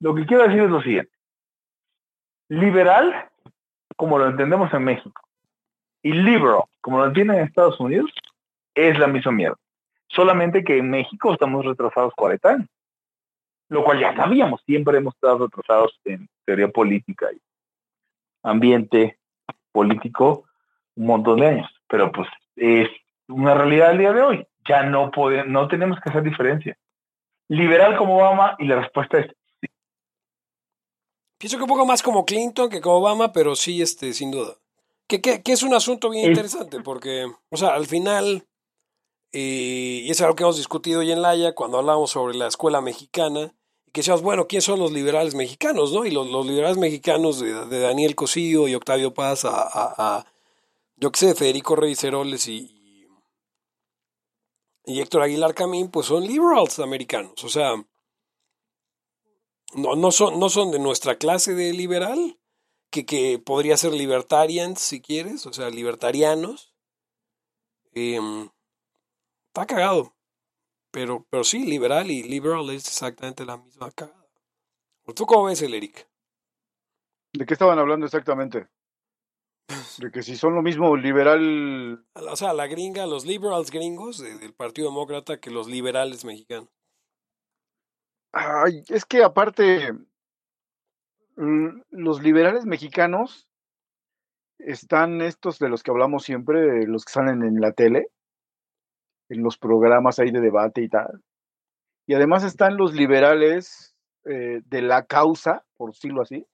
lo que quiero decir es lo siguiente. Liberal, como lo entendemos en México, y liberal, como lo entienden en Estados Unidos, es la misma mierda. Solamente que en México estamos retrasados 40 años, lo cual ya sabíamos, siempre hemos estado retrasados en teoría política y ambiente político un montón de años, pero pues es una realidad al día de hoy. Ya no podemos, no tenemos que hacer diferencia. Liberal como Obama y la respuesta es. Pienso que un poco más como Clinton que como Obama, pero sí, este, sin duda. Que, que, que es un asunto bien interesante, porque, o sea, al final, eh, y es algo que hemos discutido hoy en Laia cuando hablamos sobre la escuela mexicana, y que decíamos, bueno, ¿quiénes son los liberales mexicanos? ¿no? Y los, los liberales mexicanos de, de, Daniel Cosío y Octavio Paz a, a, a yo qué sé, Federico Reyes Heroles y, y Héctor Aguilar Camín, pues son liberals americanos. O sea, no, no, son, no son de nuestra clase de liberal, que, que podría ser libertarians si quieres, o sea, libertarianos. Eh, está cagado. Pero, pero sí, liberal y liberal es exactamente la misma cagada. ¿Tú cómo ves el Eric? ¿De qué estaban hablando exactamente? De que si son lo mismo liberal. O sea, la gringa, los liberals gringos del Partido Demócrata que los liberales mexicanos. Ay, es que aparte, los liberales mexicanos están estos de los que hablamos siempre, los que salen en la tele, en los programas ahí de debate y tal. Y además están los liberales eh, de la causa, por decirlo así,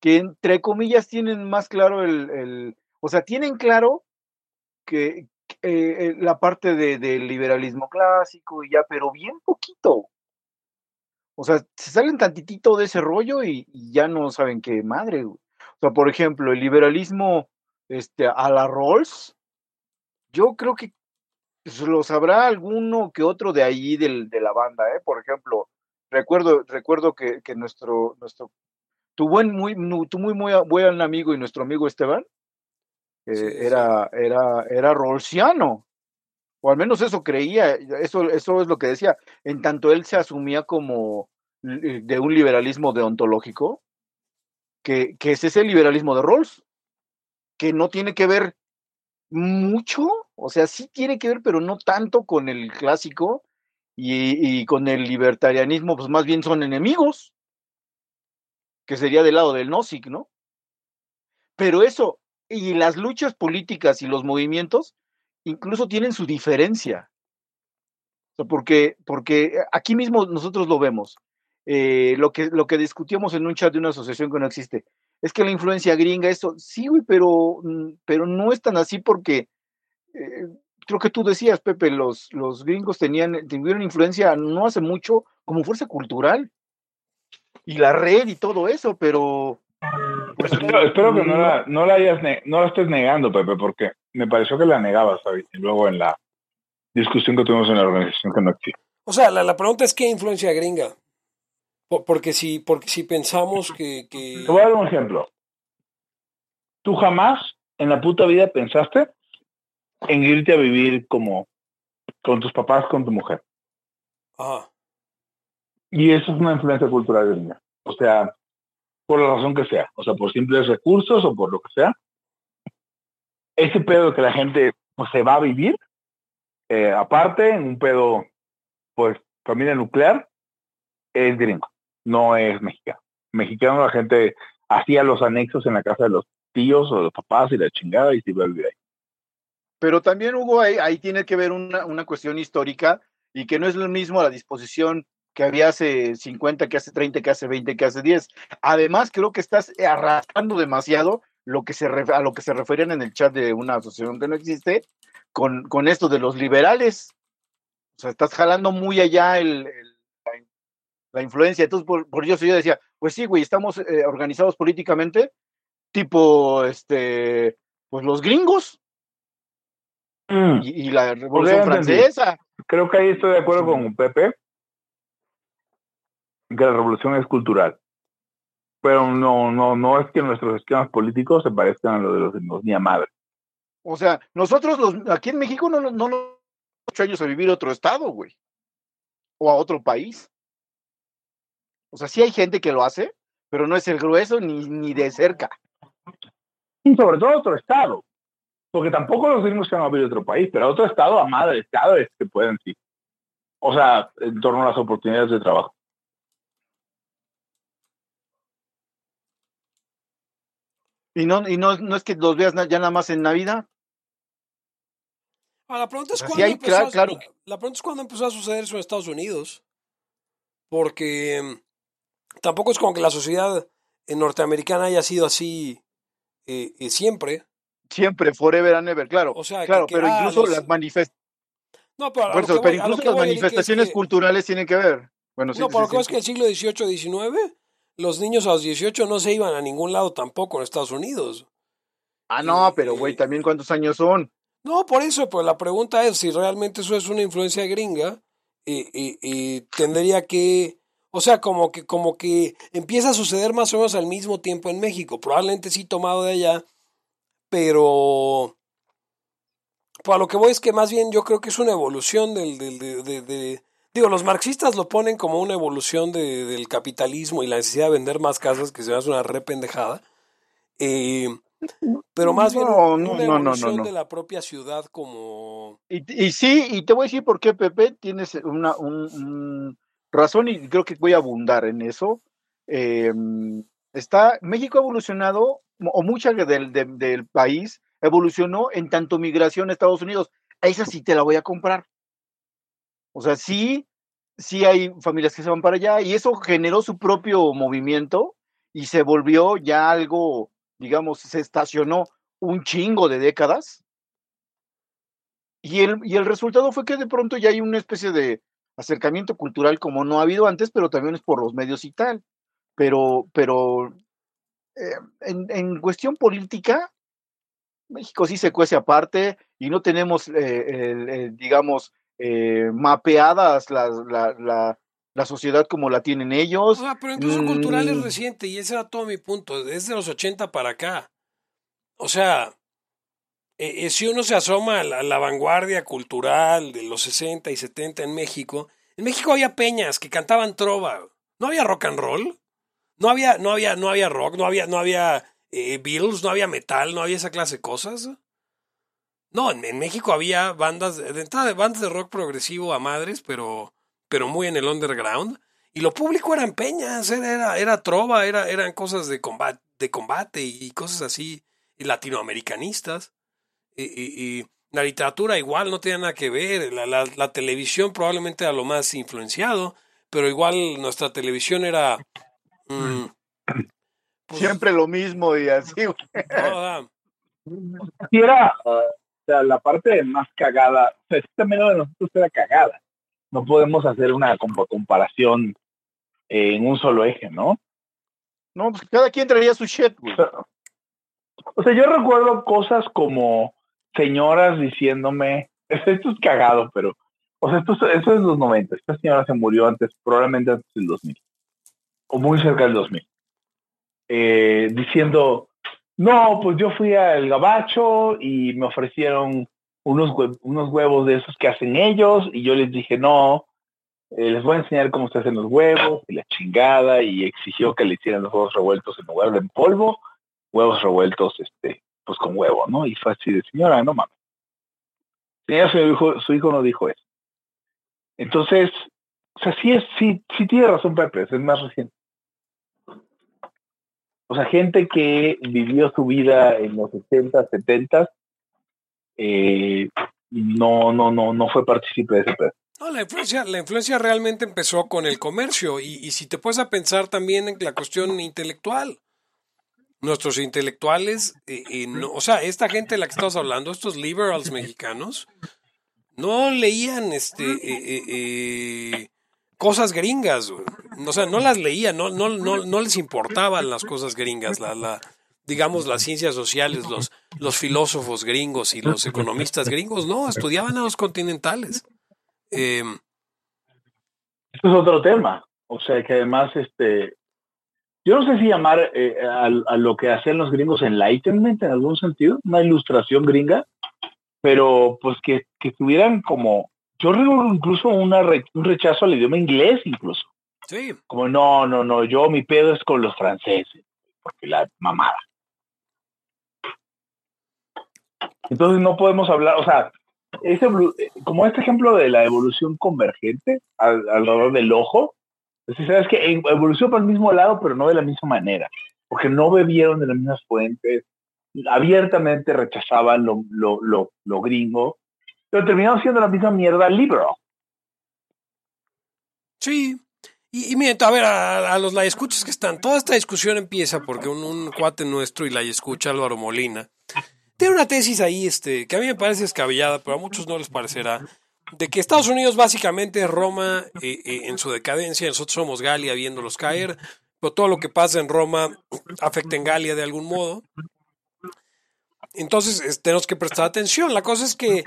que entre comillas tienen más claro el, el o sea, tienen claro que eh, la parte del de liberalismo clásico y ya, pero bien poquito. O sea, se salen tantitito de ese rollo y, ya no saben qué madre. O sea, por ejemplo, el liberalismo este, a la Rolls, yo creo que lo sabrá alguno que otro de ahí del, de la banda, ¿eh? Por ejemplo, recuerdo, recuerdo que, que nuestro, nuestro tu buen, muy, tu muy, muy buen amigo y nuestro amigo Esteban, eh, sí, era, era, era rolsiano, o al menos eso creía, eso, eso es lo que decía, en tanto él se asumía como de un liberalismo deontológico, que, que es ese liberalismo de Rawls, que no tiene que ver mucho, o sea, sí tiene que ver, pero no tanto con el clásico y, y con el libertarianismo, pues más bien son enemigos que sería del lado del Nozick, ¿no? Pero eso, y las luchas políticas y los movimientos, incluso tienen su diferencia. Porque, porque aquí mismo nosotros lo vemos. Eh, lo, que, lo que discutíamos en un chat de una asociación que no existe, es que la influencia gringa, eso, sí, güey, pero, pero no es tan así porque eh, creo que tú decías, Pepe, los, los gringos tenían, tuvieron influencia no hace mucho como fuerza cultural y la red y todo eso, pero... Pues, espero, espero, que no la, no la hayas no la estés negando, Pepe, porque me pareció que la negabas ¿sabes? y luego en la discusión que tuvimos en la organización que no existe. O sea, la, la pregunta es qué influencia gringa. Porque si, porque si pensamos que, que... Te voy a dar un ejemplo. Tú jamás en la puta vida pensaste en irte a vivir como con tus papás, con tu mujer. Ajá. Y eso es una influencia cultural gringa. O sea, por la razón que sea. O sea, por simples recursos o por lo que sea. Ese pedo que la gente pues, se va a vivir, eh, aparte, en un pedo, pues, familia nuclear, es gringo, no es mexicano. Mexicano la gente hacía los anexos en la casa de los tíos o los papás y la chingada y se iba a vivir ahí. Pero también, Hugo, ahí, ahí tiene que ver una, una cuestión histórica y que no es lo mismo la disposición que había hace 50, que hace 30, que hace 20, que hace 10. Además, creo que estás arrastrando demasiado lo que se a lo que se referían en el chat de una asociación que no existe con, con esto de los liberales. O sea, estás jalando muy allá el, el la, la, influencia. Entonces, por, por eso yo decía, pues sí, güey, estamos eh, organizados políticamente, tipo, este, pues los gringos. Mm. Y, y, la Revolución Francesa. Creo que ahí estoy de acuerdo con Pepe que la revolución es cultural. Pero no, no, no es que nuestros esquemas políticos se parezcan a los de los, los ni a madre. O sea, nosotros los, aquí en México no, no, no ocho años a vivir a otro estado, güey. O a otro país. O sea, sí hay gente que lo hace, pero no es el grueso ni, ni de cerca. Y sobre todo otro estado. Porque tampoco los gringos se van a abrir otro país, pero otro estado a madre estado es que pueden sí. O sea, en torno a las oportunidades de trabajo. Y no, y no, no es que los veas ya nada más en Navidad. Ah, la, pregunta es cuándo empezó a, la pregunta es cuándo empezó a suceder eso en Estados Unidos. Porque tampoco es como que la sociedad norteamericana haya sido así eh, eh, siempre. Siempre, forever and ever, claro. O sea, claro, pero ah, incluso las manifestaciones. No, pero, incluso las manifestaciones culturales tienen que ver. Bueno, sí, no, pero sí, es que el siglo XVIII, XIX, los niños a los 18 no se iban a ningún lado tampoco en Estados Unidos. Ah, no, pero güey, también cuántos años son. No, por eso, pues la pregunta es si realmente eso es una influencia gringa y, tendría que, o sea, como que, como que empieza a suceder más o menos al mismo tiempo en México. Probablemente sí tomado de allá, pero pues a lo que voy es que más bien yo creo que es una evolución del, del de, de, digo, los marxistas lo ponen como una evolución del capitalismo y la necesidad de vender más casas, que se me hace una rependejada. Eh, pero más bien una evolución de la propia ciudad como... Y, sí, y te voy a decir por qué, Pepe, tienes una un, razón y creo que voy a abundar en eso. Em, está, México ha evolucionado, o mucha del, del, país evolucionó en tanto migración a Estados Unidos. A esa sí te la voy a comprar. O sea, sí, sí hay familias que se van para allá y eso generó su propio movimiento y se volvió ya algo digamos, se estacionó un chingo de décadas. Y el, y el resultado fue que de pronto ya hay una especie de acercamiento cultural como no ha habido antes, pero también es por los medios y tal. Pero, pero eh, en, cuestión política, México sí se cuece aparte y no tenemos, eh, digamos, eh, mapeadas las, la, la sociedad como la tienen ellos. pero incluso cultural es mm. reciente y ese era todo mi punto, desde los 80 para acá. O sea, e, e, si uno se asoma a la, vanguardia cultural de los 60 y 70 en México, en México había peñas que cantaban trova. No había rock and roll, no había, no había, no había rock, no había, no había eh, Beatles, no había metal, no había esa clase de cosas. No, en, en México había bandas, de entrada de bandas de rock progresivo a madres, pero pero muy en el underground. Y lo público eran peñas, era, era trova, era, eran cosas de combate, de combate y cosas así, y latinoamericanistas. Y, la literatura igual no tenía nada que ver, la, la, televisión probablemente era lo más influenciado, pero igual nuestra televisión era... Mm, pues Siempre lo mismo y así. Si era, sea, la parte más cagada, o sea, este de nosotros era cagada no podemos hacer una comparación en un solo eje, ¿no? No, pues cada quien traería su shit, O sea, yo recuerdo cosas como señoras diciéndome, esto es cagado, pero, o sea, esto, es los 90, esta señora se murió antes, probablemente antes del 2000, o muy cerca del 2000, eh, diciendo, no, pues yo fui al gabacho y me ofrecieron unos, unos huevos de esos que hacen ellos y yo les dije, no, eh, les voy a enseñar cómo se hacen los huevos y la chingada y exigió que le hicieran los huevos revueltos en lugar de en polvo, huevos revueltos este, pues con huevo, ¿no? Y fue así de, señora, no mames. Señora, su hijo, su hijo no dijo eso. Entonces, o sea, sí, es, sí, sí tiene razón Pepe, es más reciente. O sea, gente que vivió su vida en los 60, 70 eh, no, no, no, no fue partícipe de ese pedo. No, la influencia, la influencia realmente empezó con el comercio y, y, si te puedes a pensar también en la cuestión intelectual. Nuestros intelectuales, eh, no, o sea, esta gente de la que estamos hablando, estos liberals mexicanos, no leían este eh, cosas gringas, o sea, no las leían, no, no, no, no les importaban las cosas gringas, la, la, digamos, las ciencias sociales, los, los filósofos gringos y los economistas gringos, no, estudiaban a los continentales. Eh, Esto es otro tema. O sea, que además, este, yo no sé si llamar eh, a, lo que hacen los gringos enlightenment en algún sentido, una ilustración gringa, pero pues que, que tuvieran como, yo recuerdo incluso una un rechazo al idioma inglés incluso. Sí. Como, no, no, no, yo mi pedo es con los franceses, porque la mamada. Entonces no podemos hablar, o sea, ese, como este ejemplo de la evolución convergente al- alrededor del ojo, es decir, sabes que evolucionó por el mismo lado, pero no de la misma manera, porque no bebieron de las mismas fuentes, abiertamente rechazaban lo, lo, lo, lo gringo, pero terminaron siendo la misma mierda liberal. Sí. Y, y miren, a ver, a, los la escuchas que están, toda esta discusión empieza porque un, cuate nuestro y la escucha Álvaro Molina tiene una tesis ahí este, que a mí me parece descabellada, pero a muchos no les parecerá, de que Estados Unidos básicamente es Roma eh, eh, en su decadencia, nosotros somos Galia viéndolos caer, pero todo lo que pasa en Roma afecta en Galia de algún modo. Entonces es- tenemos que prestar atención. La cosa es que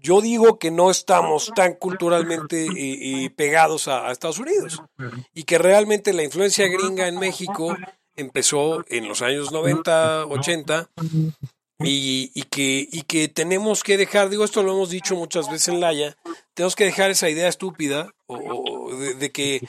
yo digo que no estamos tan culturalmente eh, eh, pegados a, a Estados Unidos y que realmente la influencia gringa en México empezó en los años 90, 80 y, y que, y que tenemos que dejar, digo esto lo hemos dicho muchas veces en Laya, tenemos que dejar esa idea estúpida o, o de, de que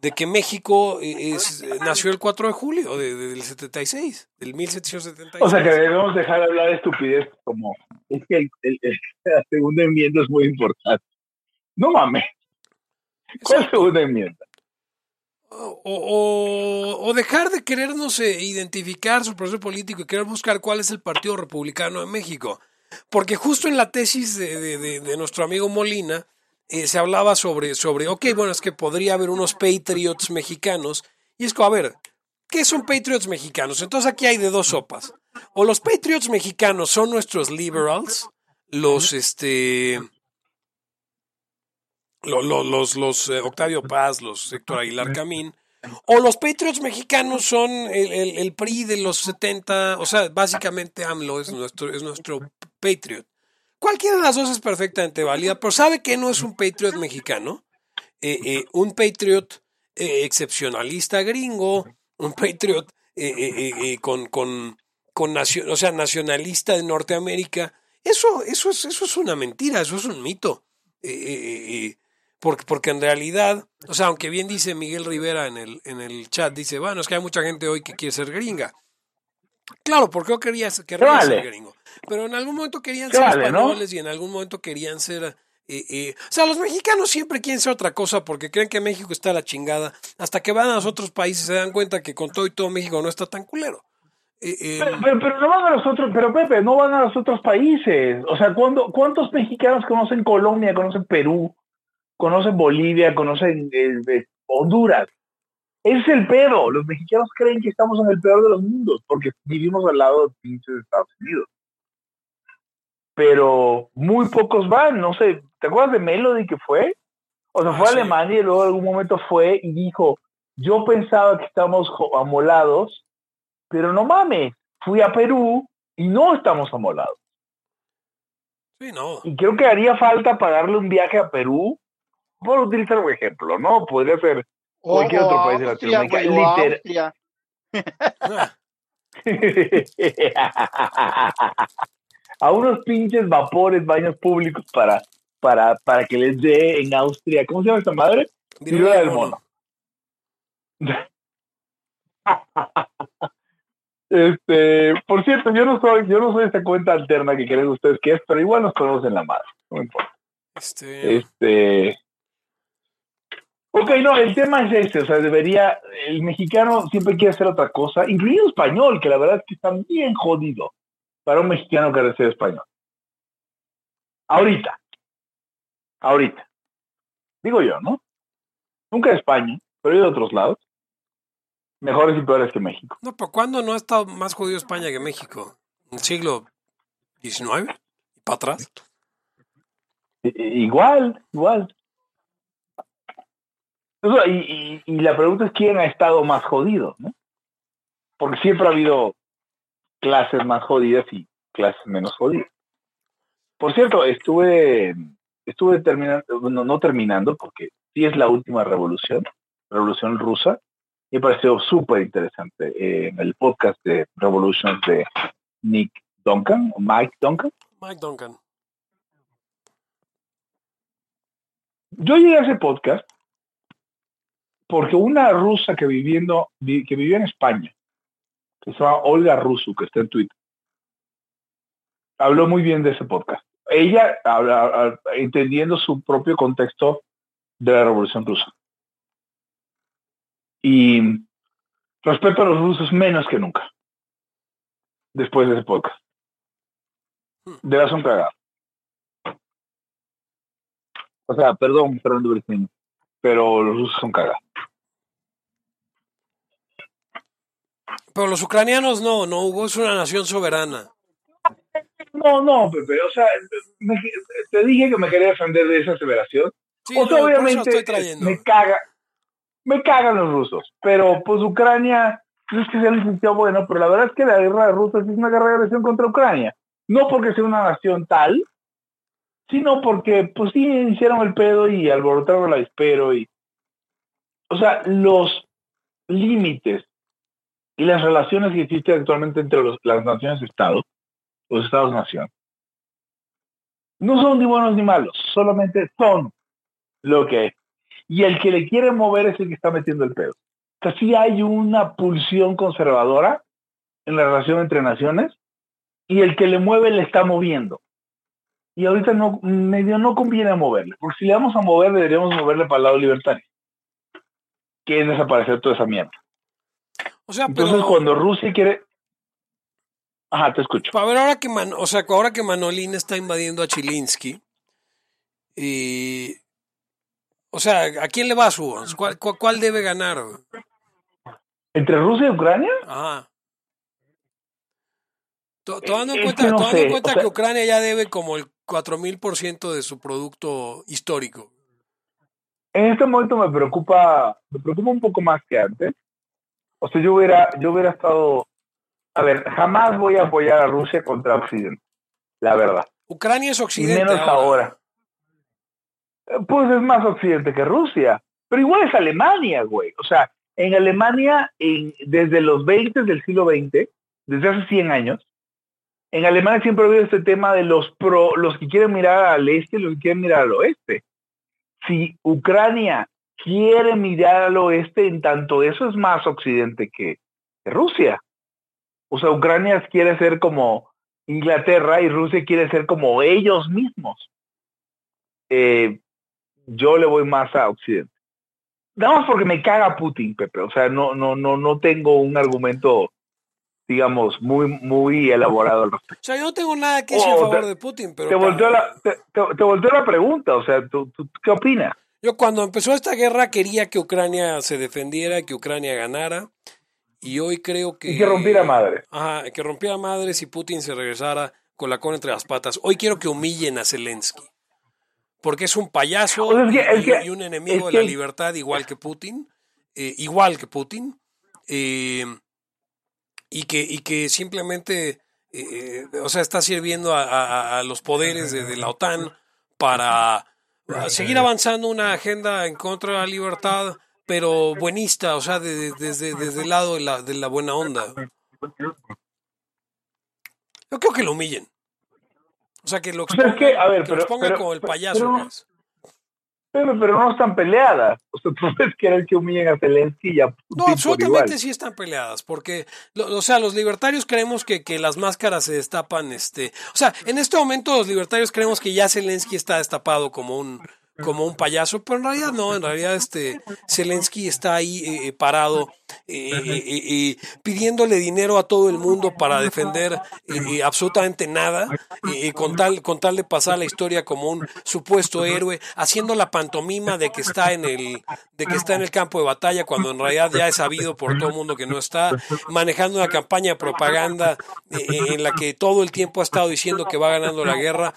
de que México eh, es, nació el 4 de julio de- de- del 76, del 1776. O sea que debemos dejar de hablar de estupidez como es que el, el- el- la segunda enmienda es muy importante. No mames. ¿Cuál Exacto. segunda enmienda? o, o- o dejar de querernos eh, identificar su proceso político y querer buscar cuál es el Partido Republicano de México. Porque justo en la tesis de, de- de- de nuestro amigo Molina eh, se hablaba sobre, sobre, ok, bueno, es que podría haber unos Patriots mexicanos. Y es como, a ver, ¿qué son Patriots mexicanos? Entonces aquí hay de dos sopas. O los Patriots mexicanos son nuestros liberals, los, este... lo- lo- Los, los, eh, Octavio Paz, los Héctor Aguilar Camín, o los Patriots mexicanos son el, el- el PRI de los 70, o sea, básicamente AMLO es nuestro, es nuestro Patriot. Cualquiera de las dos es perfectamente válida, pero ¿sabe que no es un Patriot mexicano? Eh, eh, un Patriot excepcionalista gringo, un Patriot eh, eh, eh, eh, con, con, con o sea, nacionalista de Norteamérica. Eso, eso, es, eso es una mentira, eso es un mito. Eh, eh, eh, eh, porque, porque en realidad, o sea, aunque bien dice Miguel Rivera en el, en el chat, dice, bueno, es que hay mucha gente hoy que quiere ser gringa. Claro, porque yo quería, querría vale. ser gringo. Pero en algún momento querían ¿Qué ser vale, no? españoles y en algún momento querían ser... eh, eh, o sea, los mexicanos siempre quieren ser otra cosa porque creen que México está a la chingada. Hasta que van a los otros países se dan cuenta que con todo y todo México no está tan culero. Eh, Pero, pero- pero no van a los otros, pero Pepe, no van a los otros países. O sea, ¿cuándo- ¿cuántos mexicanos conocen Colombia, conocen Perú, conocen Bolivia, conocen eh, Honduras? Ese es el pedo. Los mexicanos creen que estamos en el peor de los mundos porque vivimos al lado de pinches Estados Unidos. Pero muy pocos van, no sé. ¿Te acuerdas de Melody que fue? O sea, Ah, fue a sí. Alemania y luego en algún momento fue y dijo, yo pensaba que estamos amolados, pero no mames, fui a Perú y no estamos amolados. sí, no. Y creo que haría falta pagarle un viaje a Perú, por utilizar un ejemplo, ¿no? Podría ser O- Cualquier otro país de Latinoamérica, güey, o a liter- a unos pinches vapores, baños públicos para, para, para que les dé en Austria. ¿Cómo se llama esta madre? Viruela del mono. Este, por cierto, yo no soy, yo no soy esta cuenta alterna que creen ustedes que es, pero igual nos conocen la madre. No importa. Este, Este. Ok, no, el tema es este, o sea, debería, el mexicano siempre quiere hacer otra cosa, incluido español, que la verdad es que está bien jodido para un mexicano querer ser español. Ahorita, ahorita, digo yo, ¿no? Nunca de España, pero de otros lados, mejores y peores que México. no, pero ¿cuándo no ha estado más jodido España que México? ¿En el siglo XIX? ¿Y para atrás? Igual, igual. Y, y- y la pregunta es quién ha estado más jodido, ¿no? Porque siempre ha habido clases más jodidas y clases menos jodidas. Por cierto, estuve, estuve terminando, bueno, no terminando, porque sí es la última revolución, revolución rusa, me pareció súper interesante eh, el podcast de Revolutions de Nick Duncan, o Mike Duncan. Mike Duncan. Yo llegué a ese podcast porque una rusa que, viviendo, que vivía en España, que se llama Olga Rusu, que está en Twitter, habló muy bien de ese podcast. Ella, habla, entendiendo su propio contexto de la Revolución Rusa. Y respeto a los rusos menos que nunca, después de ese podcast. De la son cagados. O sea, perdón, perdón, pero los rusos son cagados. Pero los ucranianos no, no, Hugo es una nación soberana. No, no, Pepe, o sea, te dije que me quería defender de esa aseveración. o sea, obviamente me caga, me cagan los rusos, pero pues Ucrania, no es que sea licenciado bueno, pero la verdad es que la guerra de Rusia es una guerra de agresión contra Ucrania. No porque sea una nación tal, sino porque pues sí hicieron el pedo y alborotaron la espero y o sea, los límites y las relaciones que existen actualmente entre las naciones-estado, los estados-nación, no son ni buenos ni malos, solamente son lo que. Y el que le quiere mover es el que está metiendo el pedo. O sea, sí hay una pulsión conservadora en la relación entre naciones y el que le mueve le está moviendo. Y ahorita no, medio no conviene moverle, porque si le vamos a mover, deberíamos moverle para el lado libertario, que es desaparecer toda esa mierda. O sea, Entonces, cuando Rusia quiere. Ajá, te escucho. A ver, ahora que, o sea, ahora que Manolín está invadiendo a Chilinsky, y. O sea, ¿a quién le va su ¿Cuál, cuál, debe ganar? ¿Entre Rusia y Ucrania? Ajá. Tomando en cuenta, en cuenta que Ucrania ya debe como el 4000% de su producto histórico. En este momento me preocupa, me preocupa un poco más que antes, o sea, yo hubiera, yo hubiera estado. A ver, jamás voy a apoyar a Rusia contra Occidente, la verdad. Ucrania es Occidente. Menos ahora. Pues es más Occidente que Rusia. Pero igual es Alemania, güey. O sea, en Alemania, desde los 20 del siglo XX, desde hace 100 años, en Alemania siempre ha habido este tema de los pro, los que quieren mirar al este y los que quieren mirar al oeste. Si Ucrania quiere mirar al oeste, en tanto eso es más occidente que, Rusia. O sea, Ucrania quiere ser como Inglaterra y Rusia quiere ser como ellos mismos. Eh, yo le voy más a Occidente. Nada más porque me caga Putin, Pepe. O sea, no, no, no, no tengo un argumento, digamos, muy, muy elaborado al respecto. O sea, yo no tengo nada que decir a favor de Putin, pero. Te volteó, la, te, te, la pregunta. O sea, ¿tú, tú, qué opinas? Yo cuando empezó esta guerra quería que Ucrania se defendiera, que Ucrania ganara. Y hoy creo que... Y que rompiera madres. Ajá, que rompiera madres y Putin se regresara con la cola entre las patas. Hoy quiero que humillen a Zelensky. Porque es un payaso y, un enemigo de la libertad igual que Putin. Eh, igual que Putin. Eh, y, que, y que simplemente... Eh, o sea, está sirviendo a, los poderes de la OTAN para seguir avanzando una agenda en contra de la libertad, pero buenista, o sea, desde, desde el lado de la, de la buena onda. Yo creo que lo humillen. O sea, que lo expongan, que, pongan como el payaso. Pues. Pero, pero, no están peleadas. O sea, tú puedes querer que humillen a Zelensky y a Putin No, absolutamente sí están peleadas, porque, o sea, los libertarios creemos que, que, las máscaras se destapan, este, o sea, en este momento los libertarios creemos que ya Zelensky está destapado como un, como un payaso, pero en realidad no, en realidad este Zelensky está ahí eh, eh, parado eh, pidiéndole dinero a todo el mundo para defender absolutamente nada, con, tal, con tal de pasar la historia como un supuesto héroe, haciendo la pantomima de que está en el, de que está en el campo de batalla cuando en realidad ya es sabido por todo el mundo que no está, manejando una campaña de propaganda en la que todo el tiempo ha estado diciendo que va ganando la guerra.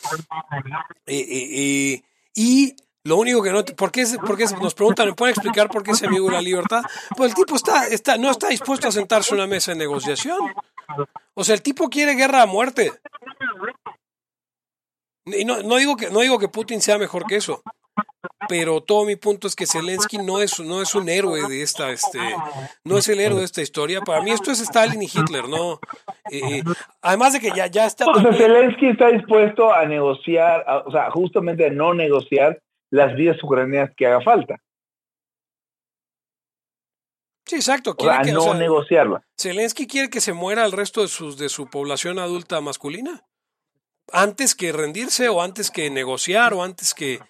y lo único que no, ¿por qué, por qué nos preguntan, ¿me pueden explicar por qué se amigo la libertad? Pues el tipo está, está, no está dispuesto a sentarse a una mesa de negociación. O sea, el tipo quiere guerra a muerte. Y no, no, digo que, no digo que Putin sea mejor que eso, pero todo mi punto es que Zelensky no es, no es un héroe de esta, este, no es el héroe de esta historia. Para mí esto es Stalin y Hitler, ¿no? Eh, además de que ya, ya está... O sea, Zelensky está dispuesto a negociar, o sea, justamente a no negociar las vías ucranianas que haga falta. Sí, exacto. O Quiere sea, que, no o sea, negociarla. Zelensky quiere que se muera el resto de, sus, de su población adulta masculina. Antes que rendirse o antes que negociar o antes que... eh,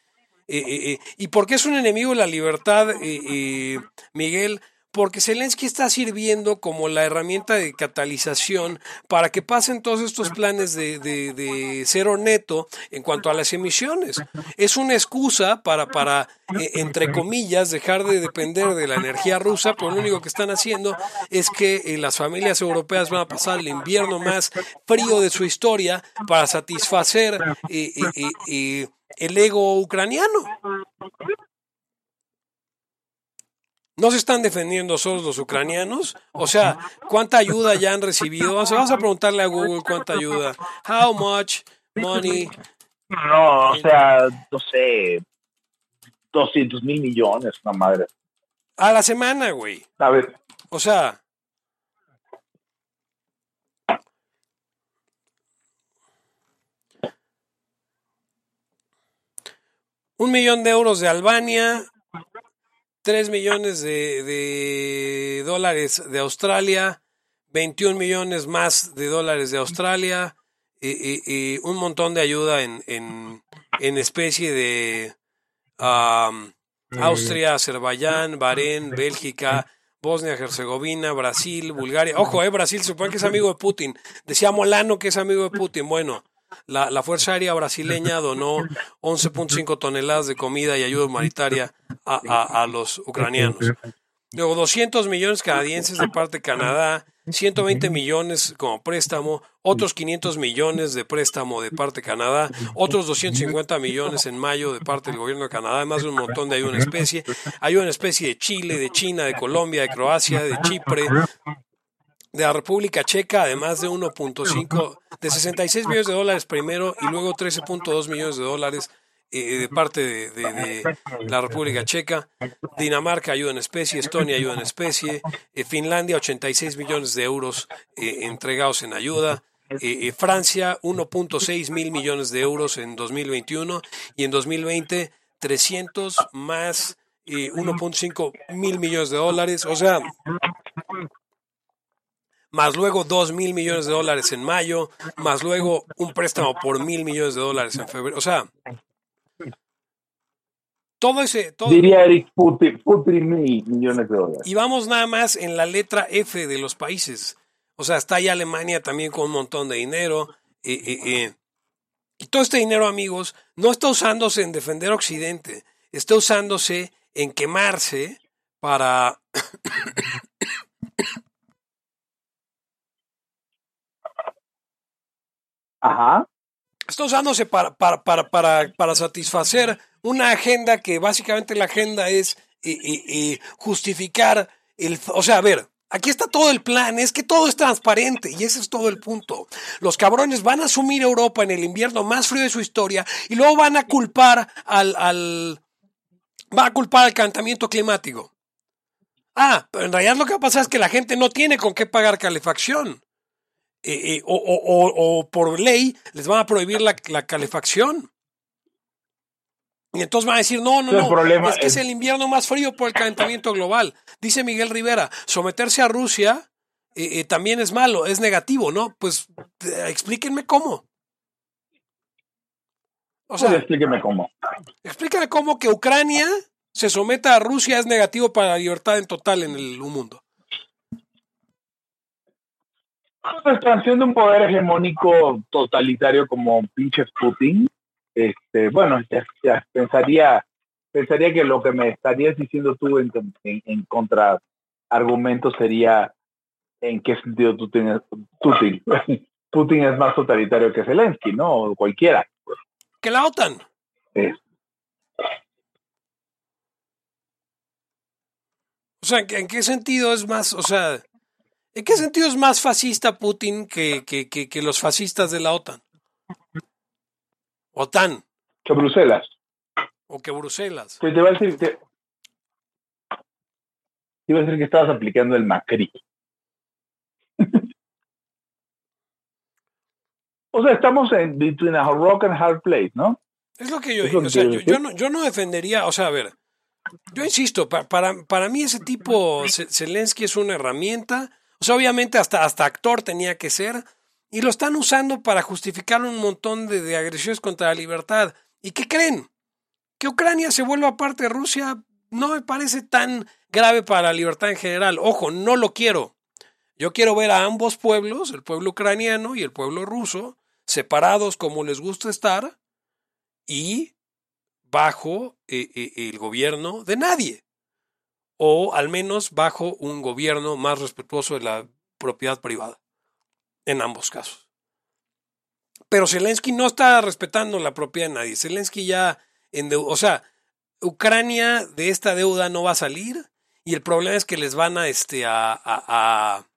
eh, eh, ¿Y por qué es un enemigo de la libertad, eh, eh, Miguel? Porque Zelensky está sirviendo como la herramienta de catalización para que pasen todos estos planes de, de- de cero neto en cuanto a las emisiones. Es una excusa para, para eh, entre comillas, dejar de depender de la energía rusa, pero lo único que están haciendo es que eh, las familias europeas van a pasar el invierno más frío de su historia para satisfacer eh, el ego ucraniano. ¿No se están defendiendo solos los ucranianos? O sea, ¿cuánta ayuda ya han recibido? Vamos a, vamos a preguntarle a Google cuánta ayuda. How much money? No, o sea, no sé, 200 mil millones, una madre. A la semana, güey. A ver, O sea, un millón de euros de Albania, tres millones de, de dólares de Australia, 21 millones más de dólares de Australia, y, y- y un montón de ayuda en, en, en especie de Austria, Azerbaiyán, Bahrein, Bélgica, Bosnia, Herzegovina, Brasil, Bulgaria. Ojo, eh, Brasil supone que es amigo de Putin. Decía Molano que es amigo de Putin. Bueno, la, la Fuerza Aérea brasileña donó 11.5 toneladas de comida y ayuda humanitaria a, a- a los ucranianos. Luego, 200 millones canadienses de parte de Canadá, 120 millones como préstamo, otros 500 millones de préstamo de parte de Canadá, otros 250 millones en mayo de parte del gobierno de Canadá, además de un montón de ayuda en especie, ayuda en especie de Chile, de China, de Colombia, de Croacia, de Chipre, de la República Checa, además de 1.5, de 66 millones de dólares primero y luego 13.2 millones de dólares eh, de parte de, de- de la República Checa, Dinamarca ayuda en especie, Estonia ayuda en especie, eh, Finlandia 86 millones de euros eh, entregados en ayuda, eh, eh, Francia 1.6 mil millones de euros en 2021 y en 2020 300 más eh, 1.5 mil millones de dólares, o sea, más luego 2 mil millones de dólares en mayo, más luego un préstamo por mil millones de dólares en febrero. O sea, todo ese, todo, diría Eric Putin, Putin mil millones de dólares. y vamos nada más en la letra F de los países. O sea, está ahí Alemania también con un montón de dinero. eh, eh, eh. Y todo este dinero, amigos, no está usándose en defender Occidente, está usándose en quemarse para Ajá. está usándose para, para, para, para, para satisfacer una agenda que básicamente la agenda es eh, eh, eh, justificar el... O sea, a ver, aquí está todo el plan, es que todo es transparente y ese es todo el punto. Los cabrones van a asumir Europa en el invierno más frío de su historia y luego van a culpar al... al van a culpar al calentamiento climático. Ah, pero en realidad lo que va a pasar es que la gente no tiene con qué pagar calefacción. O, o- o- o por ley les van a prohibir la, la calefacción. Y entonces van a decir, no, no, El no, problema es que es es- el invierno más frío por el calentamiento global. Dice Miguel Rivera, someterse a Rusia eh, eh, también es malo, es negativo, ¿no? Pues eh, explíquenme cómo. O Pues sea, explíqueme cómo. explíquenme cómo que Ucrania se someta a Rusia es negativo para la libertad en total en el mundo. La expansión de un poder hegemónico totalitario como pinches Putin, este, bueno, ya, ya pensaría, pensaría que lo que me estarías diciendo tú en, en, en contra argumento sería en qué sentido tú tienes Putin. Putin es más totalitario que Zelensky, ¿no? O cualquiera. Que la OTAN. Es- O sea, ¿en qué, en qué sentido es más, o sea, en qué sentido es más fascista Putin que, que, que, que los fascistas de la OTAN? OTAN que Bruselas. o que Bruselas. Te, te iba a decir, te, te iba a decir que estabas aplicando el Macri. o sea, estamos en between a rock and hard place, ¿no? Es lo que yo digo. O sea, yo, yo no, yo no defendería, o sea, a ver, Yo insisto, para, para mí ese tipo, Zelensky es una herramienta. O sea, obviamente hasta, hasta actor tenía que ser. Y lo están usando para justificar un montón de, agresiones contra la libertad. ¿Y qué creen? Que Ucrania se vuelva parte de Rusia no me parece tan grave para la libertad en general. Ojo, no lo quiero. Yo quiero ver a ambos pueblos, el pueblo ucraniano y el pueblo ruso, separados como les gusta estar y bajo eh, eh, el gobierno de nadie. O al menos bajo un gobierno más respetuoso de la propiedad privada. En ambos casos. Pero Zelensky no está respetando la propiedad de nadie. Zelensky ya, en o sea, Ucrania de esta deuda no va a salir y el problema es que les van a, este, a,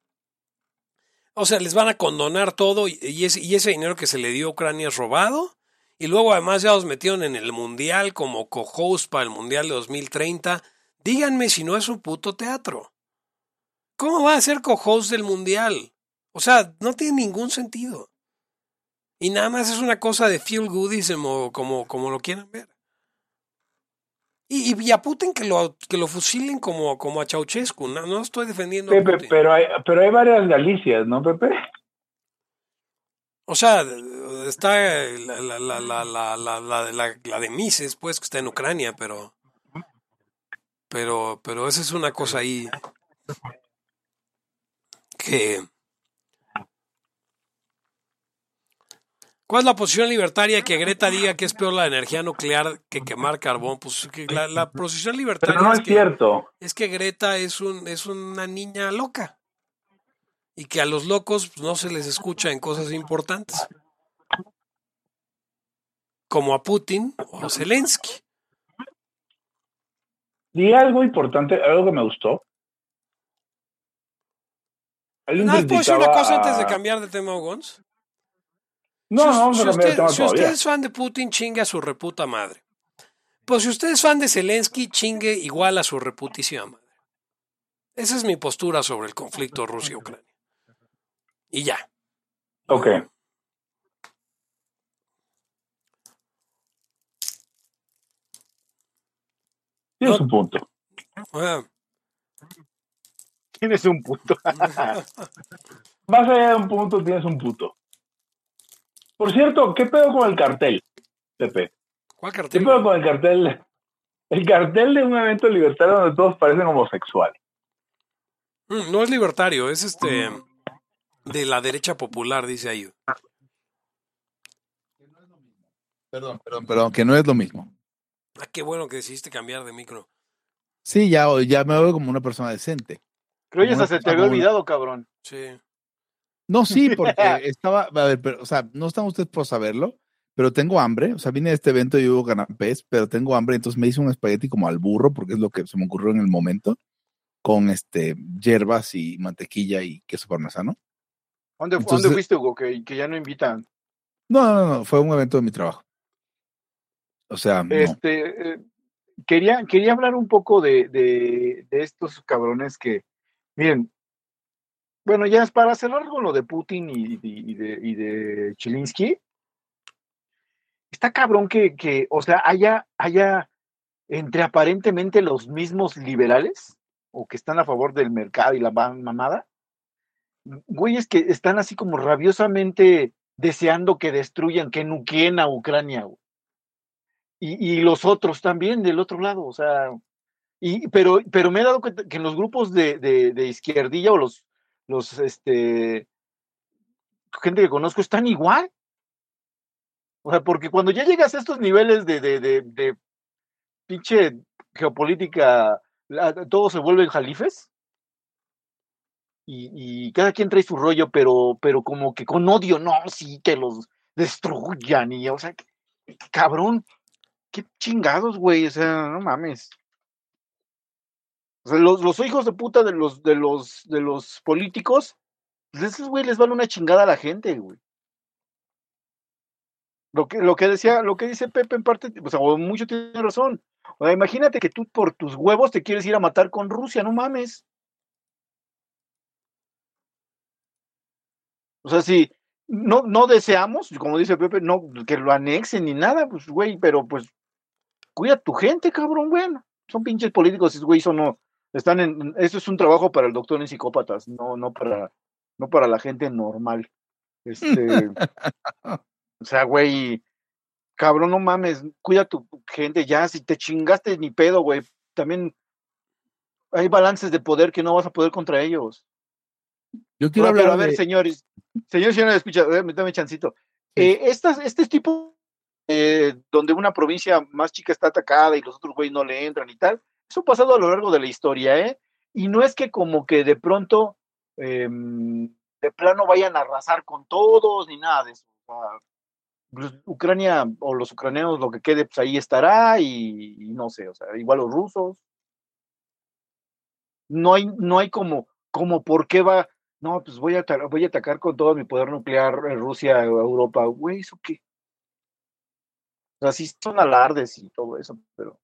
o sea, les van a condonar todo y, y ese dinero que se le dio a Ucrania es robado. Y luego además ya los metieron en el Mundial como co-host para el Mundial de 2030. Díganme si no es un puto teatro. ¿Cómo va a ser co-host del Mundial? O sea, no tiene ningún sentido. Y nada más es una cosa de feel goodism o como, como lo quieran ver. Y, y, a Putin que lo, que lo fusilen como, como a Ceausescu. No, no estoy defendiendo Pepe, a Putin. Pero, hay, pero hay varias Galicias, ¿no, Pepe? O sea, está la, la, la, la, la, la, la, la de Mises, pues, que está en Ucrania, pero. Pero, pero esa es una cosa ahí. Que. ¿Cuál es la posición libertaria que Greta diga que es peor la energía nuclear que quemar carbón? Pues que la, la posición libertaria Pero no es, que, cierto. es que Greta es, un, es una niña loca y que a los locos no se les escucha en cosas importantes, como a Putin o Zelensky. Y algo importante, algo que me gustó. ¿No puedo decir una cosa antes de cambiar de tema, Gons? No, si, no vamos si a cambiar usted, tema si todavía. usted es fan de Putin, chingue a su reputa madre. Pues si usted es fan de Zelensky, chingue igual a su reputísima madre. Esa es mi postura sobre el conflicto Rusia-Ucrania. Y ya. Ok. Tienes No- un punto. Ah, Tienes un punto. Más allá de un punto, tienes un punto. Por cierto, ¿qué pedo con el cartel, Pepe? ¿Cuál ¿Qué cartel? pedo con el cartel? El cartel de un evento libertario donde todos parecen homosexuales. Mm, No es libertario, es este de la derecha popular, dice ahí. Perdón, perdón, perdón, que no es lo mismo. Ah, qué bueno que decidiste cambiar de micro. Sí, ya, ya me veo como una persona decente. Creo que se te había olvidado, cabrón. Sí. No, sí, porque estaba, a ver, pero, o sea, no están ustedes por saberlo, pero tengo hambre, o sea, vine a este evento y hubo canapés, pero tengo hambre, entonces me hice un espagueti como al burro, porque es lo que se me ocurrió en el momento, con este, hierbas y mantequilla y queso parmesano. ¿Dónde, Entonces- ¿dónde fuiste, Hugo? Que, que ya no invitan. No, no, no, fue un evento de mi trabajo. O sea, no. Este, eh, quería, quería hablar un poco de, de, de estos cabrones que, miren, bueno, ya es para cerrar con lo de Putin y, de, y de Chilinsky. Está cabrón que, que, o sea, haya, haya entre aparentemente los mismos liberales o que están a favor del mercado y la ma- mamada, güeyes que están así como rabiosamente deseando que destruyan, que nuqueen a Ucrania. Y, y los otros también del otro lado, o sea, y, pero, pero me he dado cuenta que en los grupos de, de izquierdilla o los, los, este, gente que conozco están igual. O sea, porque cuando ya llegas a estos niveles de, de, de, de pinche geopolítica, todos se vuelven jalifes. Y, y cada quien trae su rollo, pero, pero como que con odio, no, sí, que los destruyan. Y, o sea, que- cabrón, qué chingados, güey, o sea, no mames. Los, los hijos de puta de los, de los, de los políticos, pues esos güey les van una chingada a la gente, güey. Lo que, lo que decía, lo que dice Pepe en parte, o sea, mucho tiene razón. O sea, imagínate que tú por tus huevos te quieres ir a matar con Rusia, no mames. O sea, si no, no deseamos, como dice Pepe, no que lo anexen ni nada, pues güey, pero pues cuida a tu gente, cabrón, bueno. son pinches políticos, güey, son no, están en, eso es un trabajo para el doctor en psicópatas, no, no para, no para la gente normal. Este, o sea, güey, cabrón, no mames, cuida a tu gente ya, si te chingaste ni pedo, güey, también hay balances de poder que no vas a poder contra ellos. Yo quiero Pero, hablar pero, a ver, de- señores, señores, señores, escucha, dame, dame chancito. Eh, estas, este tipo eh, donde una provincia más chica está atacada y los otros güeyes no le entran y tal, eso ha pasado a lo largo de la historia, ¿eh? Y no es que como que de pronto em, de plano vayan a arrasar con todos ni nada de eso. Pues, Ucrania o los ucranianos lo que quede, pues ahí estará y, no sé, o sea, igual los rusos. No hay, no hay como, como por qué va, no, pues voy a, voy a atacar con todo mi poder nuclear Rusia Europa. Güey, ¿eso qué? O sea, sí son alardes y todo eso, pero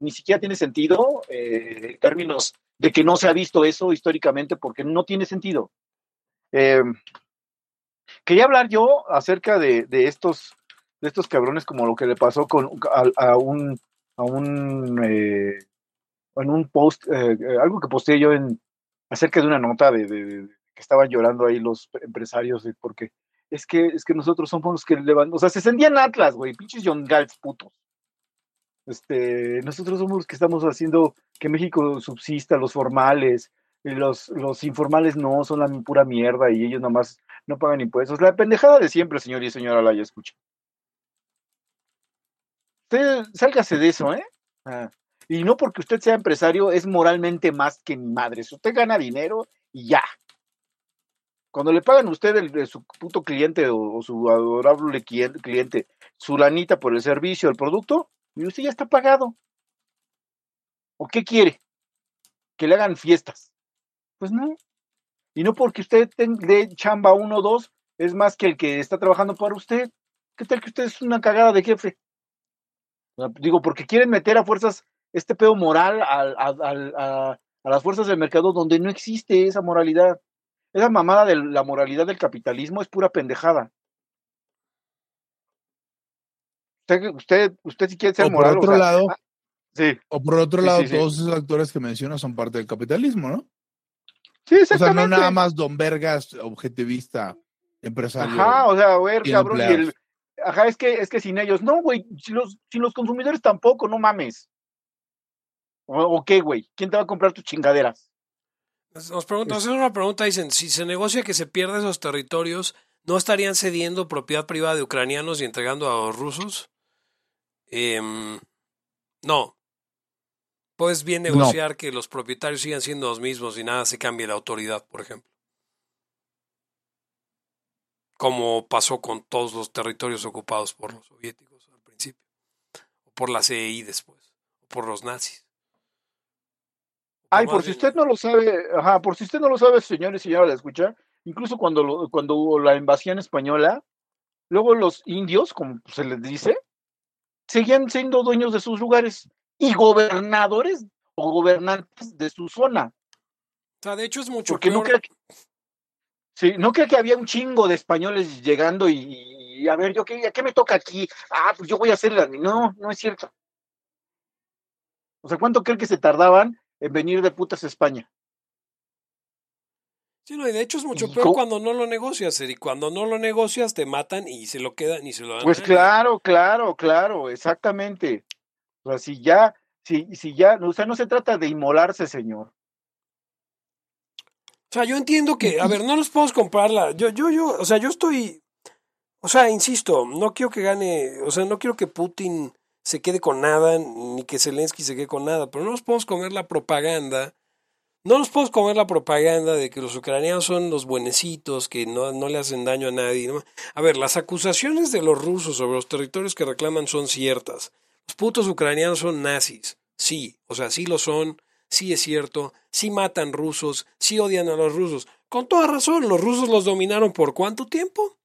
ni siquiera tiene sentido eh, en términos de que no se ha visto eso históricamente porque no tiene sentido. Eh, quería hablar yo acerca de, de estos de estos cabrones como lo que le pasó con a, un a un eh, en un post eh, algo que posteé yo en acerca de una nota de, que estaban llorando ahí los empresarios porque es que es que nosotros somos los que levantamos, o sea, se sentían Atlas, güey, pinches John Gals putos. Este, nosotros somos los que estamos haciendo que México subsista, los formales, y los, los informales no, son la pura mierda y ellos nomás no pagan impuestos. La pendejada de siempre, señor y señora Laya, escucha. Usted, sálgase de eso, ¿eh? Ah, y no porque usted sea empresario es moralmente más que ni madres. Usted gana dinero y ya. Cuando le pagan a usted el, su puto cliente o, su adorable clien- cliente su lanita por el servicio, el producto, y usted ya está pagado. ¿O qué quiere? Que le hagan fiestas. Pues no. Y no porque usted dé chamba uno o dos, es más que el que está trabajando para usted. ¿Qué tal que usted es una cagada de jefe? Digo, porque quieren meter a fuerzas este pedo moral al- al- al- a, a las fuerzas del mercado donde no existe esa moralidad. Esa mamada de la moralidad del capitalismo es pura pendejada. Usted, usted, usted si quiere ser O por moral, o otro sea, lado, ah, sí, o por otro Sí, lado, sí, sí. todos esos actores que mencionas son parte del capitalismo, ¿no? sí, O sea, exactamente. no nada más Don Vergas, objetivista, empresario. Ajá, o sea, a ver, y cabrón, y el, ajá, es que, es que sin ellos, no, güey, sin los, sin los consumidores tampoco, no mames. ¿O, o qué, güey? ¿Quién te va a comprar tus chingaderas? Nos, preguntan, nos hacen una pregunta, dicen, si se negocia que se pierda esos territorios, ¿no estarían cediendo propiedad privada de ucranianos y entregando a los rusos? Em, no. Puedes bien No. negociar que los propietarios sigan siendo los mismos y nada se cambie la autoridad, por ejemplo. Como pasó con todos los territorios ocupados por los soviéticos al principio, o por la CEI después, o por los nazis. Ay, por si usted no lo sabe, ajá, por si usted no lo sabe, señores y señora, la escucha, incluso cuando, lo- cuando hubo la invasión española, luego los indios, como se les dice, seguían siendo dueños de sus lugares y gobernadores o gobernantes de su zona. O sea, de hecho es mucho Porque no creo que, sí, no creo que había un chingo de españoles llegando y, y, a ver, yo qué, ¿a qué me toca aquí? Ah, pues yo voy a hacer la. No, no es cierto. O sea, ¿cuánto creen que se tardaban en venir de putas a España? Sí, no, y de hecho es mucho ¿Y peor cómo? cuando no lo negocias, y cuando no lo negocias te matan y se lo quedan y se lo dan. Pues claro, claro, claro, exactamente. O sea, si ya, si, si ya, o sea, no se trata de inmolarse, señor. O sea, yo entiendo que, a ver, no nos podemos comprar la. Yo, yo, yo, o sea, yo estoy. O sea, insisto, no quiero que gane, o sea, no quiero que Putin se quede con nada, ni que Zelensky se quede con nada, pero no nos podemos comer la propaganda. No nos podemos comer la propaganda de que los ucranianos son los buenecitos, que no, no le hacen daño a nadie. ¿no? A ver, las acusaciones de los rusos sobre los territorios que reclaman son ciertas. Los putos ucranianos son nazis. Sí, o sea, sí lo son, sí es cierto, sí matan rusos, sí odian a los rusos. Con toda razón, los rusos los dominaron por cuánto tiempo?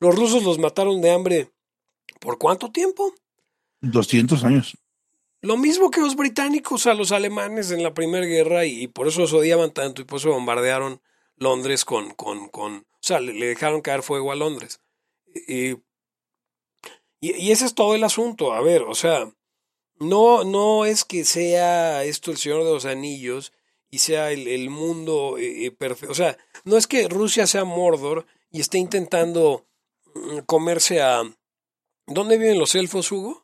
Los rusos los mataron de hambre por cuánto tiempo? 200 años. Lo mismo que los británicos a los alemanes en la Primera Guerra y, por eso los odiaban tanto y por eso bombardearon Londres con, con, con o sea, le, dejaron caer fuego a Londres. Y, y, ese es todo el asunto. A ver, o sea, no, no es que sea esto el Señor de los Anillos y sea el, el mundo eh, perfecto. O sea, no es que Rusia sea Mordor y esté intentando mm, comerse a... ¿Dónde viven los elfos, Hugo?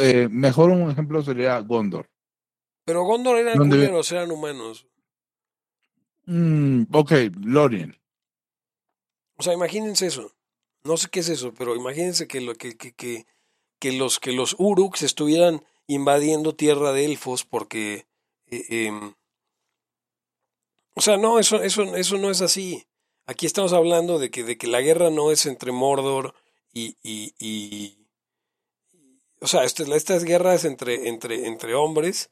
Eh, mejor un ejemplo sería Gondor. Pero Gondor eran ¿Dónde vi- culeros, eran humanos. Mm, ok, Lorien. O sea, imagínense eso. No sé qué es eso, pero imagínense que, lo, que, que, que, que los, que los Uruks estuvieran invadiendo tierra de elfos porque... eh, em, o sea, no, eso, eso, eso no es así. Aquí estamos hablando de que, de que la guerra no es entre Mordor y... y, y- o sea, esta, esta guerra es entre, entre, entre hombres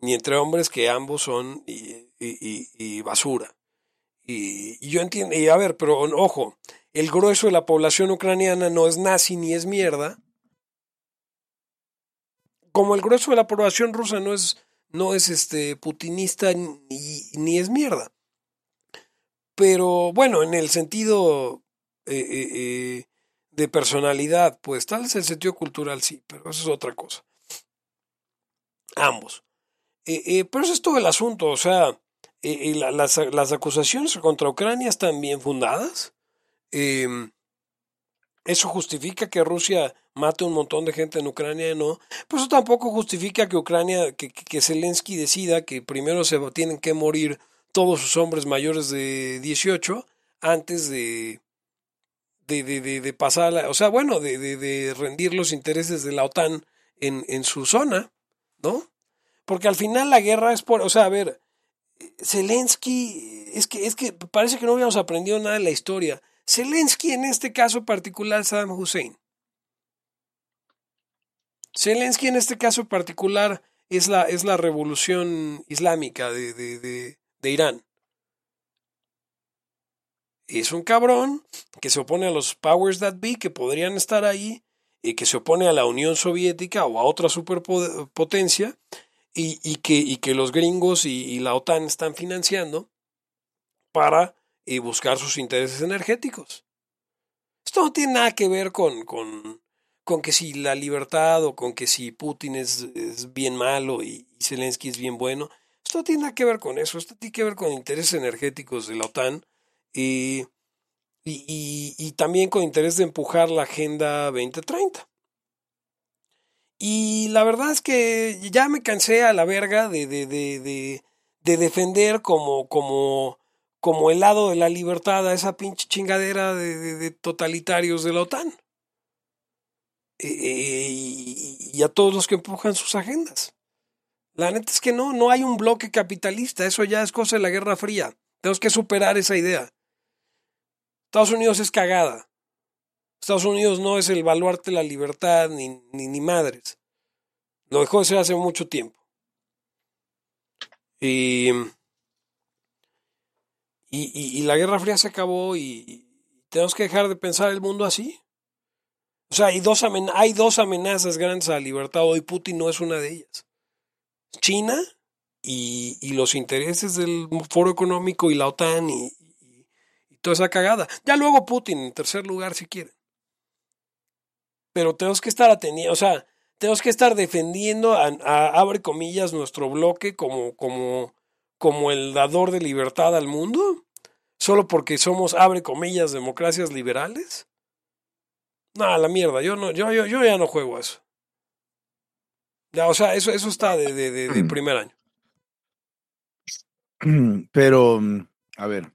y entre hombres que ambos son y, y- y- basura. Y, y yo entiendo, y a ver, pero ojo, el grueso de la población ucraniana no es nazi ni es mierda. Como el grueso de la población rusa no es, no es este putinista ni, ni es mierda. Pero bueno, en el sentido eh, eh, eh, de personalidad, pues tal vez el sentido cultural sí, pero eso es otra cosa. Ambos. Eh, eh, pero eso es todo el asunto, o sea, eh, eh, la- las, las acusaciones contra Ucrania están bien fundadas. Eh, eso justifica que Rusia mate un montón de gente en Ucrania, no. Pero eso tampoco justifica que Ucrania, que, que Zelensky decida que primero se tienen que morir todos sus hombres mayores de 18 antes de, de, de, de, de pasar, o sea, bueno, de, de, de rendir los intereses de la OTAN en, en su zona, ¿no? Porque al final la guerra es por, o sea, a ver, Zelensky, es que, es que parece que no habíamos aprendido nada de la historia. Zelensky en este caso particular, Saddam Hussein. Zelensky en este caso particular es la, es la revolución islámica de, de, de, de Irán. Es un cabrón que se opone a los powers that be que podrían estar ahí y que se opone a la Unión Soviética o a otra superpotencia y, y, que, y que los gringos y, la OTAN están financiando para eh, buscar sus intereses energéticos. Esto no tiene nada que ver con, con, con que si la libertad o con que si Putin es, es bien malo y, Zelensky es bien bueno. Esto no tiene nada que ver con eso. Esto tiene que ver con intereses energéticos de la OTAN y, y, y también con interés de empujar la Agenda 2030. Y la verdad es que ya me cansé a la verga de, de, de, de, de defender como, como, como el lado de la libertad a esa pinche chingadera de, totalitarios de la OTAN. Eh, y, y, a todos los que empujan sus agendas. La neta es que no, no hay un bloque capitalista, eso ya es cosa de la Guerra Fría. Tenemos que superar esa idea. Estados Unidos es cagada. Estados Unidos no es el baluarte de la libertad ni, ni, ni, madres. Lo dejó de ser hace mucho tiempo. Y, y, y, la Guerra Fría se acabó y tenemos que dejar de pensar el mundo así. O sea, hay dos, hay dos amenazas grandes a la libertad. Hoy Putin no es una de ellas. China y, y los intereses del Foro Económico y la OTAN y toda esa cagada. Ya luego Putin en tercer lugar si quieren pero tenemos que estar atendiendo, o sea, tenemos que estar defendiendo a, a, abre comillas nuestro bloque como como como el dador de libertad al mundo, solo porque somos abre comillas democracias liberales. No, la mierda, yo no, yo, yo, yo ya no juego a eso. Ya, o sea, eso, eso está de, de, de, de primer año. Pero, a ver,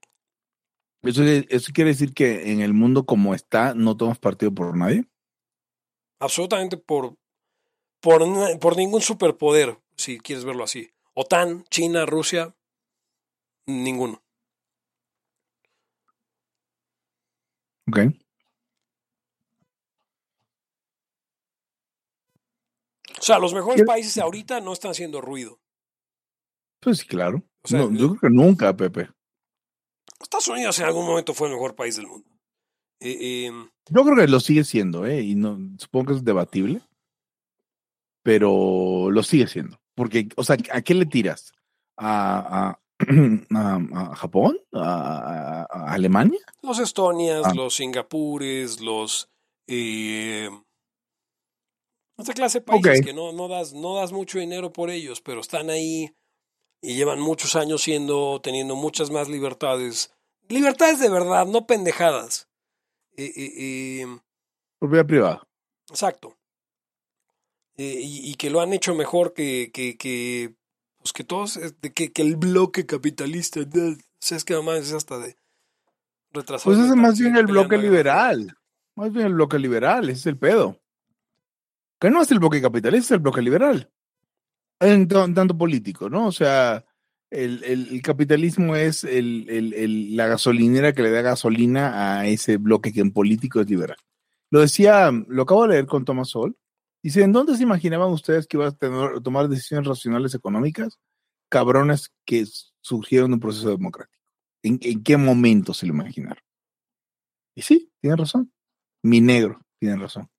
¿eso, ¿eso quiere decir que en el mundo como está no tomas partido por nadie? absolutamente por, por, por ningún superpoder, si quieres verlo así. OTAN, China, Rusia, ninguno. Ok. O sea, los mejores países ahorita no están haciendo ruido. Pues claro. O sea, no, yo creo que nunca, Pepe. Estados Unidos en algún momento fue el mejor país del mundo. Eh, eh, yo creo que lo sigue siendo, ¿eh? Y no, supongo que es debatible. Pero lo sigue siendo. Porque, o sea, ¿a qué le tiras? ¿A, a, a, a Japón? ¿A, ¿A, Alemania? Los Estonias, ah. los Singapures, los. Eh, Otra clase de países que no, no, das, no das mucho dinero por ellos, pero están ahí y llevan muchos años siendo, teniendo muchas más libertades. Libertades de verdad, no pendejadas. Propiedad privada. Exacto. y, que lo han hecho mejor que, que, que pues que todos, que, que el bloque capitalista, o sea, es que además es hasta de retrasado. Pues es más bien el bloque liberal. Más bien el bloque liberal, ese es el pedo. Que no es el bloque capitalista, es el bloque liberal. En tanto político, ¿no? O sea, el, el, capitalismo es el, la gasolinera que le da gasolina a ese bloque que en político es liberal. Lo decía, lo acabo de leer con Thomas Sol. Dice, ¿en dónde se imaginaban ustedes que iban a tomar decisiones racionales económicas? Cabrones que surgieron de un proceso democrático. ¿En, ¿En, qué momento se lo imaginaron? Y sí, tiene razón. Mi negro, tiene razón.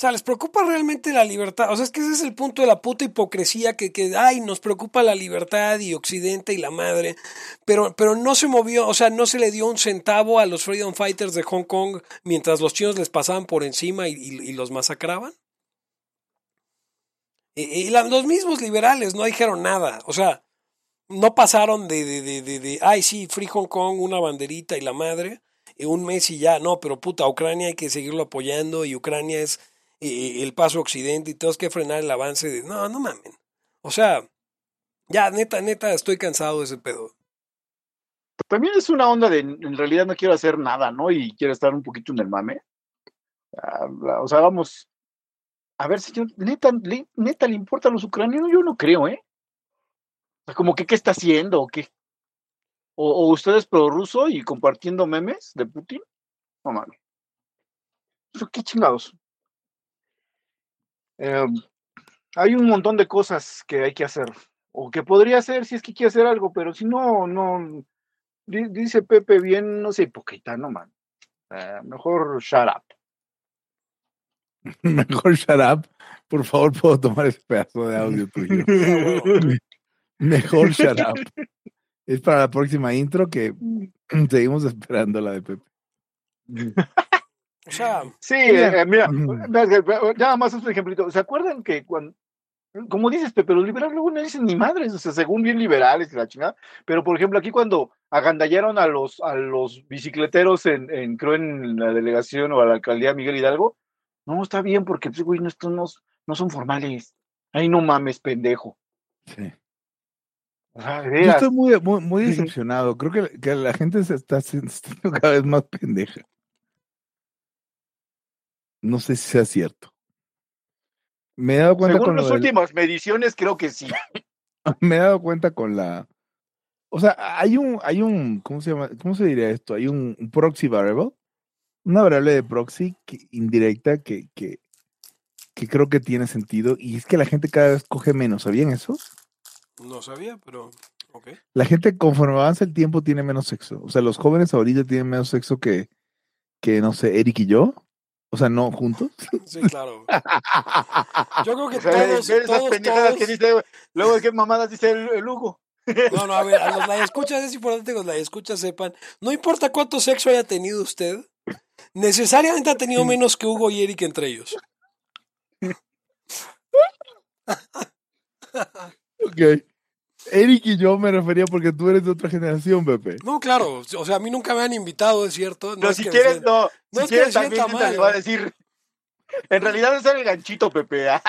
O sea, les preocupa realmente la libertad. O sea, es que ese es el punto de la puta hipocresía que, que ay, nos preocupa la libertad y Occidente y la madre. Pero, pero no se movió, o sea, no se le dio un centavo a los Freedom Fighters de Hong Kong mientras los chinos les pasaban por encima y, los masacraban. Y, los mismos liberales no dijeron nada. O sea, no pasaron de, de, de, de, de ay, sí, Free Hong Kong, una banderita y la madre. Y un mes y ya, no, pero puta, Ucrania hay que seguirlo apoyando y Ucrania es el paso occidente y tenemos que frenar el avance de... No, no mamen. O sea, ya, neta, neta, estoy cansado de ese pedo. También es una onda de, en realidad no quiero hacer nada, ¿no? Y quiero estar un poquito en el mame. Ah, o sea, vamos, a ver, señor, neta, neta, ¿le importa a los ucranianos? Yo no creo, ¿eh? O sea, como que, ¿qué está haciendo? ¿O qué? ¿O, o ustedes prorruso y compartiendo memes de Putin? No mames. ¿Qué chingados? Em, hay un montón de cosas que hay que hacer, o que podría hacer si es que quiere hacer algo, pero si no, no, dice Pepe bien, no sé, poquita, no man. Eh, mejor shut up. mejor shut up. Por favor, puedo tomar ese pedazo de audio tuyo. mejor shut up. Es para la próxima intro que seguimos esperando la de Pepe. Sí, eh, mira, nada más un ejemplito. ¿Se acuerdan que cuando, como dices, Pepe, los liberales luego no dicen ni madres, o sea, según bien liberales, la chingada, pero por ejemplo, aquí cuando agandallaron a los, a los bicicleteros en, en, creo en la delegación o a la alcaldía Miguel Hidalgo, no, está bien, porque, pues, güey, estos no, no son formales. Ay, no mames, pendejo. Sí. Yo estoy muy, muy, muy decepcionado. Creo que, que la gente se está haciendo cada vez más pendeja. No sé si sea cierto. Me he dado cuenta Según con las últimas mediciones, creo que sí. Me he dado cuenta con la. O sea, hay un, hay un, ¿cómo se llama? ¿Cómo se diría esto? Hay un, proxy variable, una variable de proxy indirecta que, que, que creo que tiene sentido y es que la gente cada vez coge menos. ¿Sabían eso? No sabía, pero ok. La gente conforme avanza el tiempo tiene menos sexo. O sea, los jóvenes ahorita tienen menos sexo que, que no sé, Eric y yo. O sea, no juntos. Sí, claro. Yo creo que todos, todos, todos... Que dice, luego qué mamadas dice el, Hugo. No, no, a ver, a los la escuchas es importante que los la escuchas sepan, no importa cuánto sexo haya tenido usted, necesariamente ha tenido menos que Hugo y Eric entre ellos. ok. Eric y yo me refería porque tú eres de otra generación, Pepe. No, claro. O sea, a mí nunca me han invitado, es cierto. No, si quieres, no. No si es quieres, también te va a decir. En realidad es el ganchito, Pepe. Ah.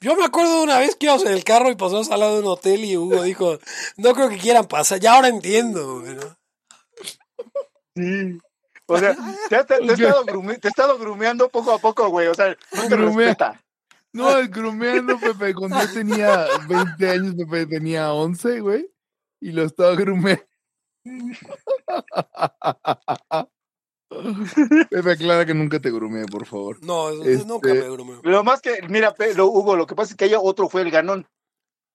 Yo me acuerdo de una vez que íbamos en el carro y pasamos al lado de un hotel y Hugo dijo, no creo que quieran pasar. Ya ahora entiendo. Sí. O sea, te, te, he estado te, he estado grumeando poco a poco, güey. O sea, no te respeta. No, grumeando, Pepe, cuando yo tenía 20 años, Pepe tenía 11, güey, y lo estaba grumeando. Pepe, aclara que nunca te grumeé, por favor. No, nunca me grumeé. Lo más que, mira, lo, Hugo, lo que pasa es que ella otro fue el ganón.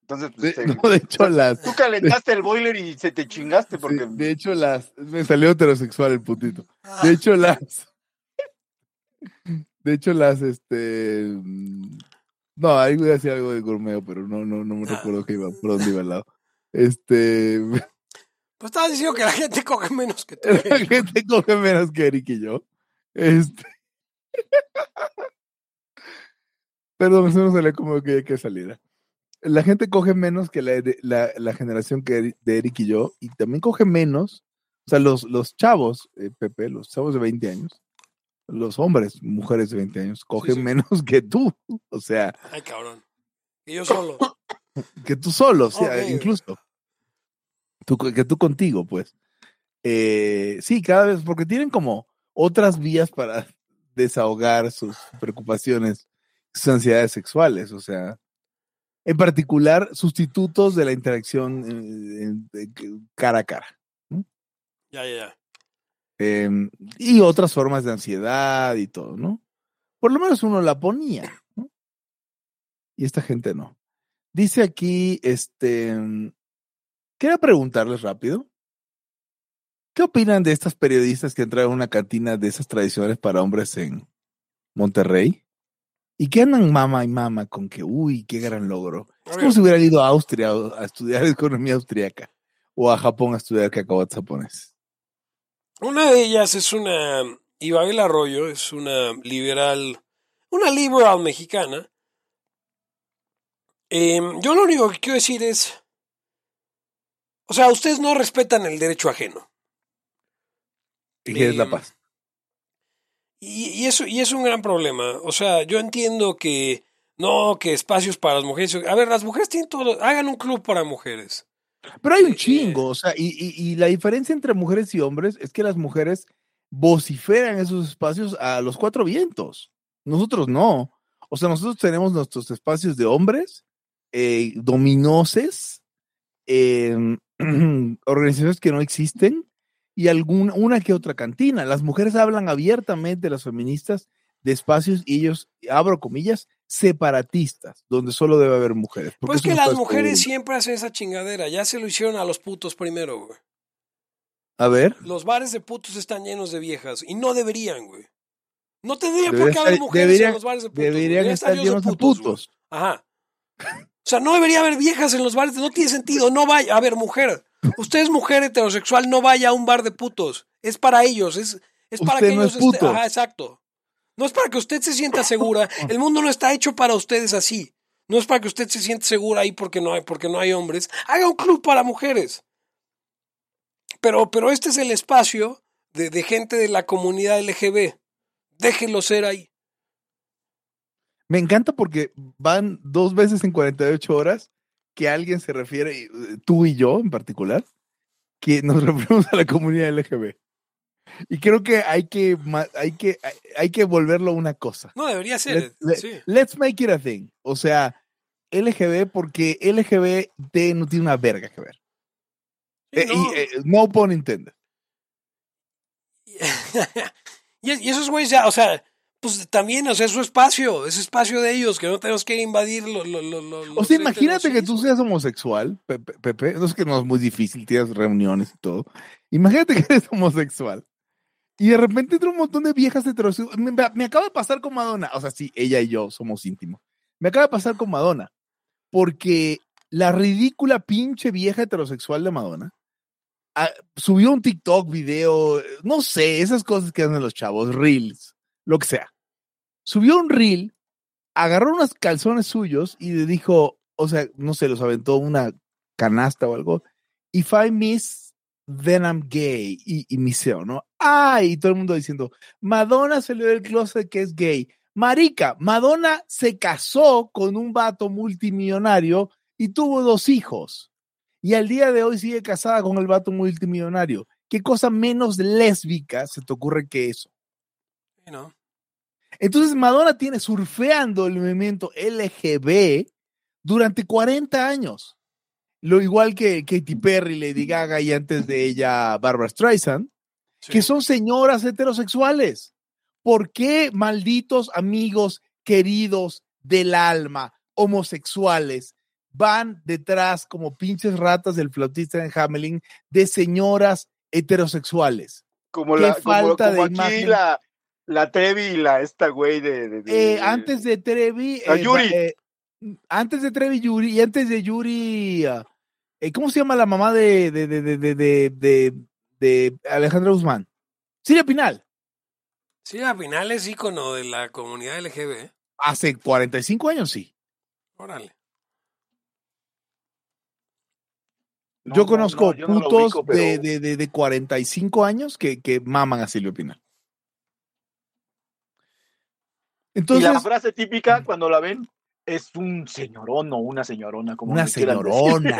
Entonces, pues, de, no, de hecho, las. Tú calentaste el boiler y se te chingaste porque. de hecho, las. Me salió heterosexual el putito. De hecho, las. De hecho, las, este. No, ahí voy a decir algo de gourmet, pero no, no, no me ah. recuerdo que iba, por dónde iba al lado. Este. Pues estabas diciendo que la gente coge menos que tú. La gente coge menos que Eric y yo. Este. Perdón, eso no sale como que hay que salir. La gente coge menos que la, la, la generación que de Eric y yo, y también coge menos, o sea, los, los chavos, eh, Pepe, los chavos de 20 años, los hombres, mujeres de 20 años, cogen sí. menos que tú, o sea, Ay, cabrón. Y yo solo. que tú solo, o sea, incluso. Tú, que tú contigo, pues. Eh, sí, cada vez, porque tienen como otras vías para desahogar sus preocupaciones, sus ansiedades sexuales, o sea, en particular, sustitutos de la interacción eh, cara a cara. Ya, ya, ya. Em, y otras formas de ansiedad y todo, ¿no? Por lo menos uno la ponía, ¿no? Y esta gente no. Dice aquí, este, quería preguntarles rápido, ¿qué opinan de estas periodistas que entraron a una cantina de esas tradicionales para hombres en Monterrey? Y que andan mama y mama con que, uy, qué gran logro. Es como si hubieran ido a Austria a estudiar economía austriaca o a Japón a estudiar cacahuates japonés. Una de ellas es una. Ibabel Arroyo es una liberal. Una liberal mexicana. Em, yo lo único que quiero decir es. O sea, ustedes no respetan el derecho ajeno. ¿Y la Em, paz? Y, y eso, y es un gran problema. O sea, yo entiendo que no, que espacios para las mujeres. A ver, las mujeres tienen todo. Hagan un club para mujeres. Pero hay un chingo, o sea, y, y- y la diferencia entre mujeres y hombres es que las mujeres vociferan esos espacios a los cuatro vientos. Nosotros no. O sea, nosotros tenemos nuestros espacios de hombres, eh, dominoses, em, organizaciones que no existen y alguna una que otra cantina. Las mujeres hablan abiertamente, las feministas, de espacios y ellos, abro comillas, separatistas, donde solo debe haber mujeres. Pues es que las mujeres siempre hacen esa chingadera. Ya se lo hicieron a los putos primero, güey. A ver. Los bares de putos están llenos de viejas y no deberían, güey. No tendría por qué haber mujeres en los bares de putos. Deberían estar llenos de putos. Ajá. O sea, no debería haber viejas en los bares. No tiene sentido. No vaya. A ver, mujer. Usted es mujer heterosexual. No vaya a un bar de putos. Es para ellos. Es, es para Usted que no ellos es puto. Ajá, exacto. No es para que usted se sienta segura. El mundo no está hecho para ustedes así. No es para que usted se sienta segura ahí porque no hay, porque no hay hombres. Haga un club para mujeres. Pero, pero este es el espacio de, de gente de la comunidad LGB. Déjenlo ser ahí. Me encanta porque van dos veces en 48 horas que alguien se refiere, eh, tú y yo en particular, que nos referimos a la comunidad LGB. Y creo que hay que, hay que, hay, que volverlo una cosa. No, debería ser. Let- le- sí. Let's make it a thing. O sea, LGB porque LGBT no tiene una verga que ver. Sí, Eh, no. y, eh, no pun intended. y, esos güeyes ya, o sea, pues también, o sea, es su espacio, es espacio de ellos, que no tenemos que invadir lo, lo, lo, lo- O sea, imagínate que tú seas homosexual, Pepe, Pepe, no es que no es muy difícil, tienes reuniones y todo. Imagínate que eres homosexual y de repente entra un montón de viejas heterosexuales. Me, me- acaba de pasar con Madonna, o sea, sí, ella y yo somos íntimos. Me acaba de pasar con Madonna, porque la ridícula pinche vieja heterosexual de Madonna ah, subió un TikTok, video, no sé, esas cosas que hacen los chavos, reels, lo que sea. Subió un reel agarró unos calzones suyos y le dijo, o sea, no sé, los aventó una canasta o algo. If I miss, then I'm gay. Y, y ¿no? Ay, todo el mundo diciendo, Madonna salió del closet que es gay. Marica, Madonna se casó con un vato multimillonario y tuvo dos hijos. Y al día de hoy sigue casada con el vato multimillonario. ¿Qué cosa menos lésbica se te ocurre que eso? Sí, ¿no? Entonces Madonna tiene surfeando el movimiento LGB durante 40 años. Lo igual que Katy Perry, Lady Gaga y antes de ella Barbara Streisand, Sí. que son señoras heterosexuales. ¿Por qué malditos amigos queridos del alma, homosexuales, van detrás como pinches ratas del flautista en Hamelin de señoras heterosexuales? Como, la, como, falta como de aquí imagen. la, la Trevi y la esta güey de... de- de- Eh, antes de Trevi, La eh, Yuri. eh, antes de Trevi Yuri y antes de Yuri, ah, eh, ¿cómo se llama la mamá de, de, de, de, de, de, Alejandra Guzmán? Silvia Pinal. Sí, al final es ícono de la comunidad LGB. Hace 45 años sí. Órale. No, yo no, conozco no, yo no putos ubico, pero- de, de, de, de 45 años que, que maman a Silvio Pinal. y Entonces, la frase típica cuando la ven es un señorón o una señorona, como una señorona,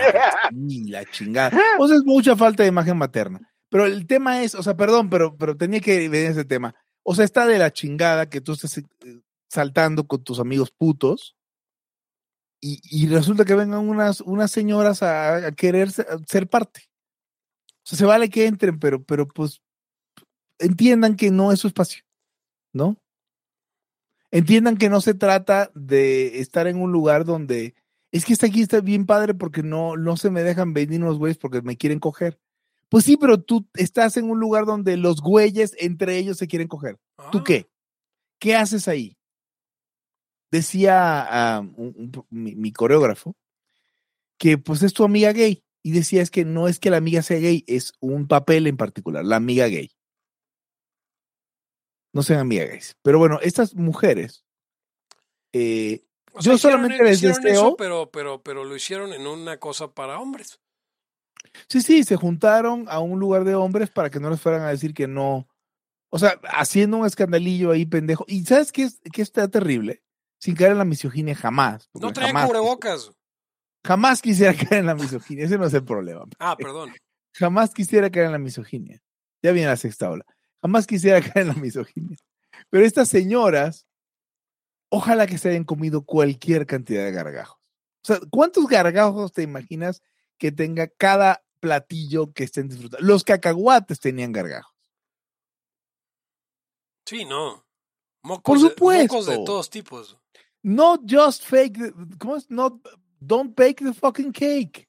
sí, la chingada. O sea, es mucha falta de imagen materna. Pero el tema es, o sea, perdón, pero, pero tenía que ver ese tema. O sea, está de la chingada que tú estés eh, saltando con tus amigos putos y, y resulta que vengan unas, unas señoras a, querer ser parte. O sea, se vale que entren, pero, pero pues entiendan que no es su espacio, ¿no? Entiendan que no se trata de estar en un lugar donde es que está aquí está bien padre porque no, no se me dejan venir unos güeyes porque me quieren coger. Pues sí, pero tú estás en un lugar donde los güeyes entre ellos se quieren coger. ¿Tú Ah, qué? ¿Qué haces ahí? Decía un- un- mi, mi coreógrafo que pues es tu amiga gay y decía es que no es que la amiga sea gay, es un papel en particular, la amiga gay. No sean amigas gays. Pero bueno, estas mujeres, eh, o yo hicieron- solamente les hicieron deseo- eso, pero, pero, pero lo hicieron en una cosa para hombres. Sí, sí, se juntaron a un lugar de hombres para que no les fueran a decir que no. O sea, haciendo un escandalillo ahí, pendejo. ¿Y sabes qué, es, qué está terrible? Sin caer en la misoginia jamás. No jamás, cubrebocas. jamás quisiera caer en la misoginia. Ese no es el problema. Ah, perdón. Jamás quisiera caer en la misoginia. Ya viene la sexta ola. Jamás quisiera caer en la misoginia. Pero estas señoras, ojalá que se hayan comido cualquier cantidad de gargajos. O sea, ¿cuántos gargajos te imaginas que tenga cada platillo que estén disfrutando? Los cacahuates tenían gargajos. Sí, no. Mocos Por de- supuesto. mocos de todos tipos. Not just fake, the- ¿cómo es? Not, don't bake the fucking cake.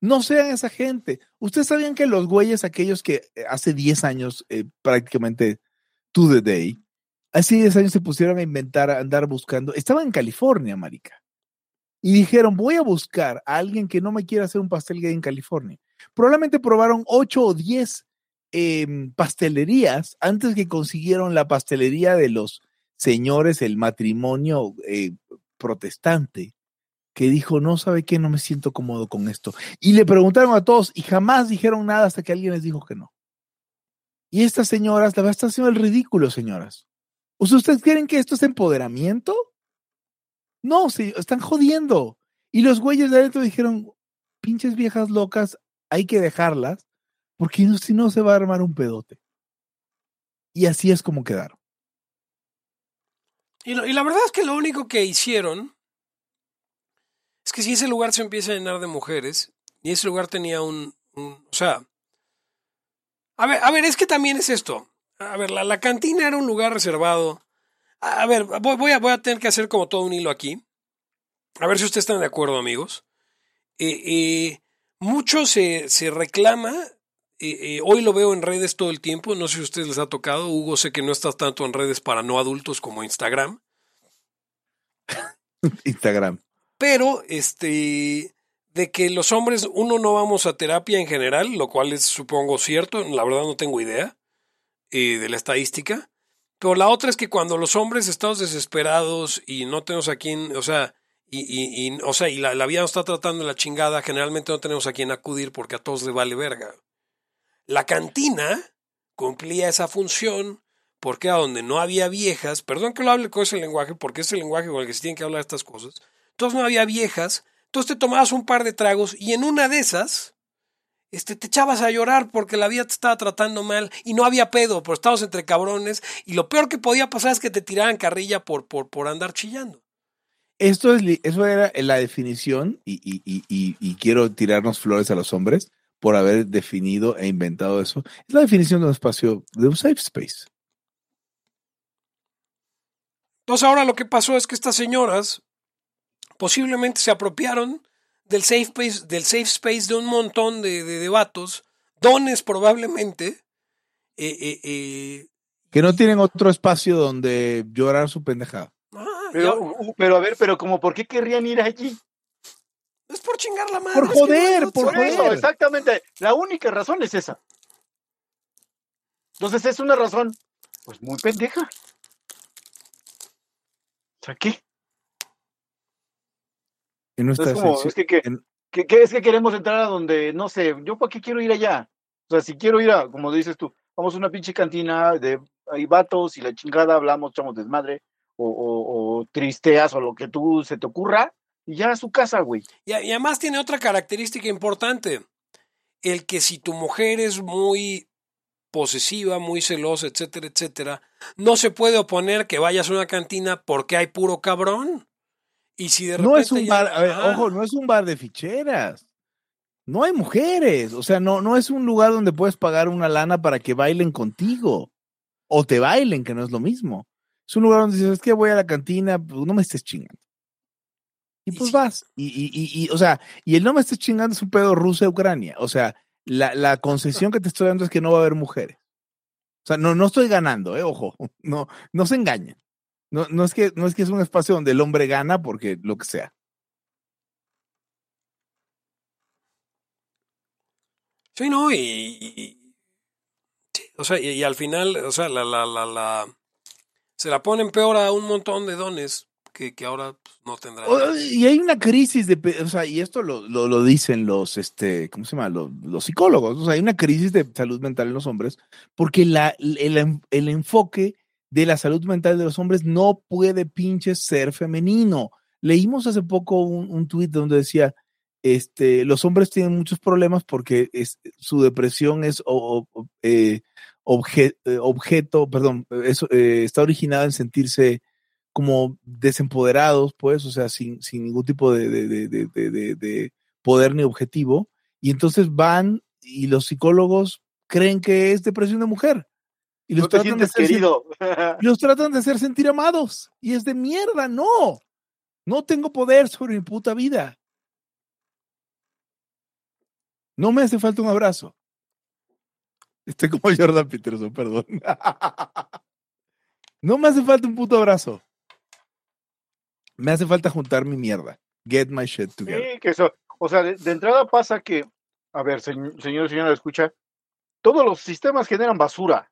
No sean esa gente. Ustedes sabían que los güeyes, aquellos que eh, hace 10 años, eh, prácticamente to the day, hace 10 años se pusieron a inventar, a andar buscando, estaban en California, marica. Y dijeron, voy a buscar a alguien que no me quiera hacer un pastel gay en California. Probablemente probaron 8 o 10 em, pastelerías antes que consiguieron la pastelería de los señores, el matrimonio eh, protestante, que dijo, no sabe qué, no me siento cómodo con esto. Y le preguntaron a todos y jamás dijeron nada hasta que alguien les dijo que no. Y estas señoras, la verdad, están haciendo el ridículo, señoras. ¿ustedes creen que esto es empoderamiento? No, sí, están jodiendo. Y los güeyes de adentro dijeron, pinches viejas locas, hay que dejarlas, porque si no se va a armar un pedote. Y así es como quedaron. Y la verdad es que lo único que hicieron es que si ese lugar se empieza a llenar de mujeres, y ese lugar tenía un, un- o sea, a ver, a ver, es que también es esto. A ver, la, la cantina era un lugar reservado. A, ver, voy, voy a, voy a tener que hacer como todo un hilo aquí. A ver si ustedes están de acuerdo, amigos. Eh, eh, mucho se, se reclama, eh, eh, hoy lo veo en redes todo el tiempo, no sé si a ustedes les ha tocado, Hugo, sé que no estás tanto en redes para no adultos como Instagram, Instagram. pero este de que los hombres uno no vamos a terapia en general, lo cual es supongo cierto, la verdad no tengo idea eh, de la estadística, pero la otra es que cuando los hombres estamos desesperados y no tenemos a quién, o sea, y, y, o sea, y la, la vida nos está tratando de la chingada, generalmente no tenemos a quién acudir porque a todos les vale verga. La cantina cumplía esa función porque a donde no había viejas, perdón que lo hable con ese lenguaje, porque es el lenguaje con el que se tienen que hablar estas cosas, entonces no había viejas, entonces te tomabas un par de tragos y en una de esas este, te echabas a llorar porque la vida te estaba tratando mal y no había pedo, pero estabas entre cabrones y lo peor que podía pasar es que te tiraran carrilla por, por, por andar chillando. Esto es, eso era la definición, y, y- y- y- y quiero tirarnos flores a los hombres por haber definido e inventado eso. Es la definición de un espacio, de un safe space. Entonces ahora lo que pasó es que estas señoras posiblemente se apropiaron del safe space, del safe space de un montón de, de, de vatos, dones probablemente, eh, eh, eh, Que no tienen otro espacio donde llorar su pendejada. ah, Pero, ya, pero a ver, pero como, ¿por qué querrían ir allí? es por chingar la madre. Por no joder, por eso, joder. exactamente. La única razón es esa. Entonces es una razón, pues muy pendeja. O sea, ¿qué? En nuestra es como, sección- es que, que, en- que- que es que queremos entrar a donde, no sé, yo para qué quiero ir allá. O sea, si quiero ir a, como dices tú, vamos a una pinche cantina de hay vatos y la chingada, hablamos, echamos desmadre, o, o, o tristeas o lo que tú se te ocurra, y ya a su casa, güey. Y, y además tiene otra característica importante. El que si tu mujer es muy posesiva, muy celosa, etcétera, etcétera, no se puede oponer que vayas a una cantina porque hay puro cabrón. Y si de repente no es un ya- bar, a ver, ojo, no es un bar de ficheras. No hay mujeres, o sea, no, no es un lugar donde puedes pagar una lana para que bailen contigo o te bailen, que no es lo mismo. Es un lugar donde dices, es que voy a la cantina, pues no me estés chingando. Y pues vas. Y, y, y, y, o sea, y el no me estés chingando es un pedo Rusia-Ucrania. O sea, la, la concesión que te estoy dando es que no va a haber mujeres. O sea, no, no estoy ganando, eh, ojo. No, no se engañen. No, no, es que, no es que es un espacio donde el hombre gana porque lo que sea. Sí, no, y, y- y- sí, o sea, y, y al final, o sea, la, la, la, la, se la ponen peor a un montón de dones que, que ahora pues, no tendrán. Y hay una crisis de, o sea, y esto lo, lo, lo dicen los, este, ¿cómo se llama? Los, los psicólogos. O sea, hay una crisis de salud mental en los hombres porque la, el, el enfoque de la salud mental de los hombres no puede pinches ser femenino. Leímos hace poco un, un tuit donde decía, este, los hombres tienen muchos problemas porque es, su depresión es o- eh, eh, objeto, perdón, eso, eh, está originada en sentirse como desempoderados, pues, o sea, sin, sin ningún tipo de, de- de- de poder ni objetivo. Y entonces van y los psicólogos creen que es depresión de mujer. Y los, No te tratan de hacer, querido. los tratan de hacer sentir amados. Y es de mierda, no. No tengo poder sobre mi puta vida. No me hace falta un abrazo. Estoy como Jordan Peterson, perdón. No me hace falta un puto abrazo. Me hace falta juntar mi mierda. Get my shit together. Sí, que eso, o sea, de, de entrada pasa que, a ver, señ- señor y señora, escucha, todos los sistemas generan basura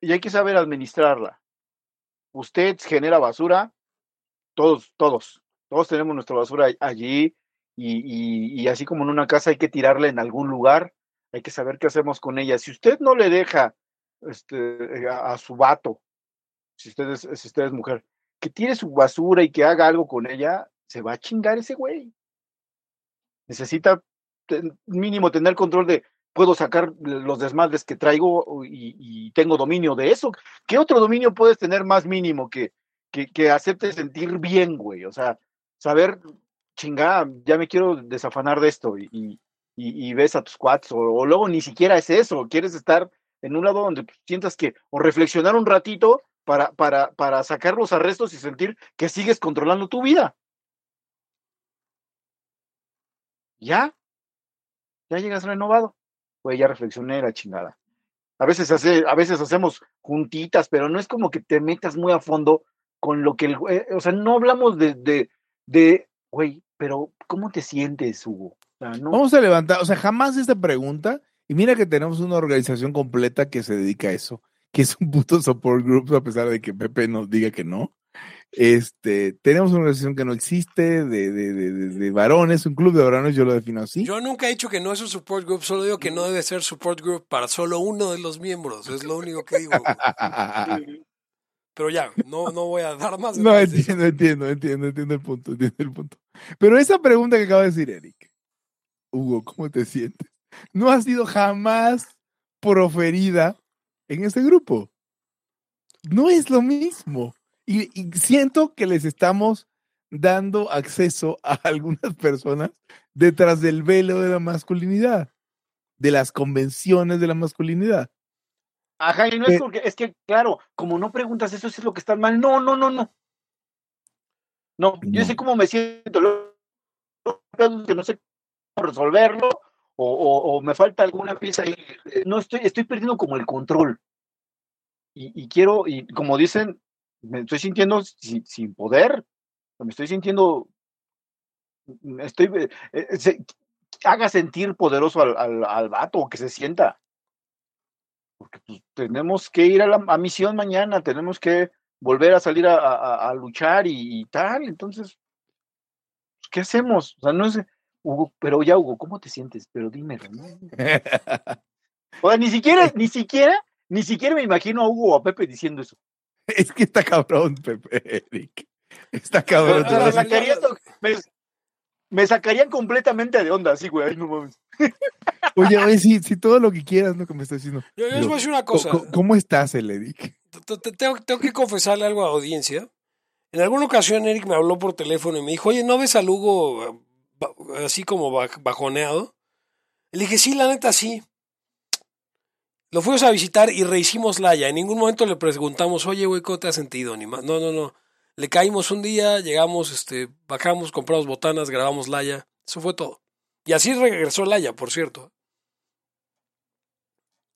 y hay que saber administrarla. Usted genera basura, todos, todos, todos tenemos nuestra basura allí y, así como en una casa hay que tirarla en algún lugar, hay que saber qué hacemos con ella. Si usted no le deja este, a, su vato, si usted, es, si usted es mujer, que tire su basura y que haga algo con ella, se va a chingar ese güey. Necesita mínimo tener control de, puedo sacar los desmadres que traigo y, tengo dominio de eso. ¿Qué otro dominio puedes tener más mínimo que, que, que hacerte sentir bien, güey? O sea, saber, chingada, ya me quiero desafanar de esto y, y, ves a tus cuates, o, luego ni siquiera es eso, quieres estar en un lado donde tú sientas que, o reflexionar un ratito para, para, para sacar los arrestos y sentir que sigues controlando tu vida. Ya, ya llegas renovado. Ya reflexioné la chingada. A veces, hace, a veces hacemos juntitas, pero no es como que te metas muy a fondo con lo que el o sea, no hablamos de, de, de, güey, pero ¿cómo te sientes, Hugo? No, Vamos a levantar, o sea, jamás esta pregunta, y mira que tenemos una organización completa que se dedica a eso, que es un puto support group, a pesar de que Pepe nos diga que no. Este, tenemos una organización que no existe, de, de, de, de- varones, un club de varones, yo lo defino así. Yo nunca he dicho que no es un support group, solo digo que no debe ser support group para solo uno de los miembros. Es lo único que digo. Pero ya, no, no voy a dar más. No, entiendo, entiendo, entiendo, entiendo el punto, entiendo el punto. Pero esa pregunta que acaba de decir Eric, Hugo, ¿cómo te sientes? No ha sido jamás proferida en ese grupo. No es lo mismo. Y, y siento que les estamos dando acceso a algunas personas detrás del velo de la masculinidad, de las convenciones de la masculinidad. Ajá, y no Eh, es porque, es que, claro, como no preguntas eso, eso es lo que está mal. No, no, no, no. No, yo sé cómo me siento, que no sé cómo resolverlo, o, o- o me falta alguna pieza ahí. Eh, No estoy, estoy perdiendo como el control. Y, y quiero, y como dicen, me estoy sintiendo sin, sin poder, me estoy sintiendo, me estoy, eh, eh, se- haga sentir poderoso al, al, al vato, que se sienta porque pues, tenemos que ir a la a misión mañana, tenemos que volver a salir a, a- a luchar y, y tal, entonces ¿qué hacemos? O sea, no es, Hugo, pero ya, Hugo, ¿cómo te sientes? Pero dímelo, ¿no? O sea, ni siquiera, ni siquiera, ni siquiera me imagino a Hugo o a Pepe diciendo eso. es que está cabrón, Pepe, Eric. Está cabrón. O sea, me, Ah, sacaría- me- me sacarían completamente de onda, así, güey. no mames. Oye, oye, sí, sí, todo lo que quieras, lo que me estás diciendo. Yo, yo les Pero, voy a decir una ¿Cómo, cosa. cómo- cómo estás, el Eric? Te- te- Tengo, tengo que confesarle algo a la audiencia. En alguna ocasión Eric me habló por teléfono y me dijo, oye, ¿no ves al Hugo eh, así como baj- bajoneado? Le dije, sí, la neta, sí. Lo fuimos a visitar y rehicimos Laya. En ningún momento le preguntamos, oye, güey, ¿cómo te has sentido? Ni más. No, no, no. Le caímos un día, llegamos, este, bajamos, compramos botanas, grabamos Laya. Eso fue todo. Y así regresó Laya, por cierto.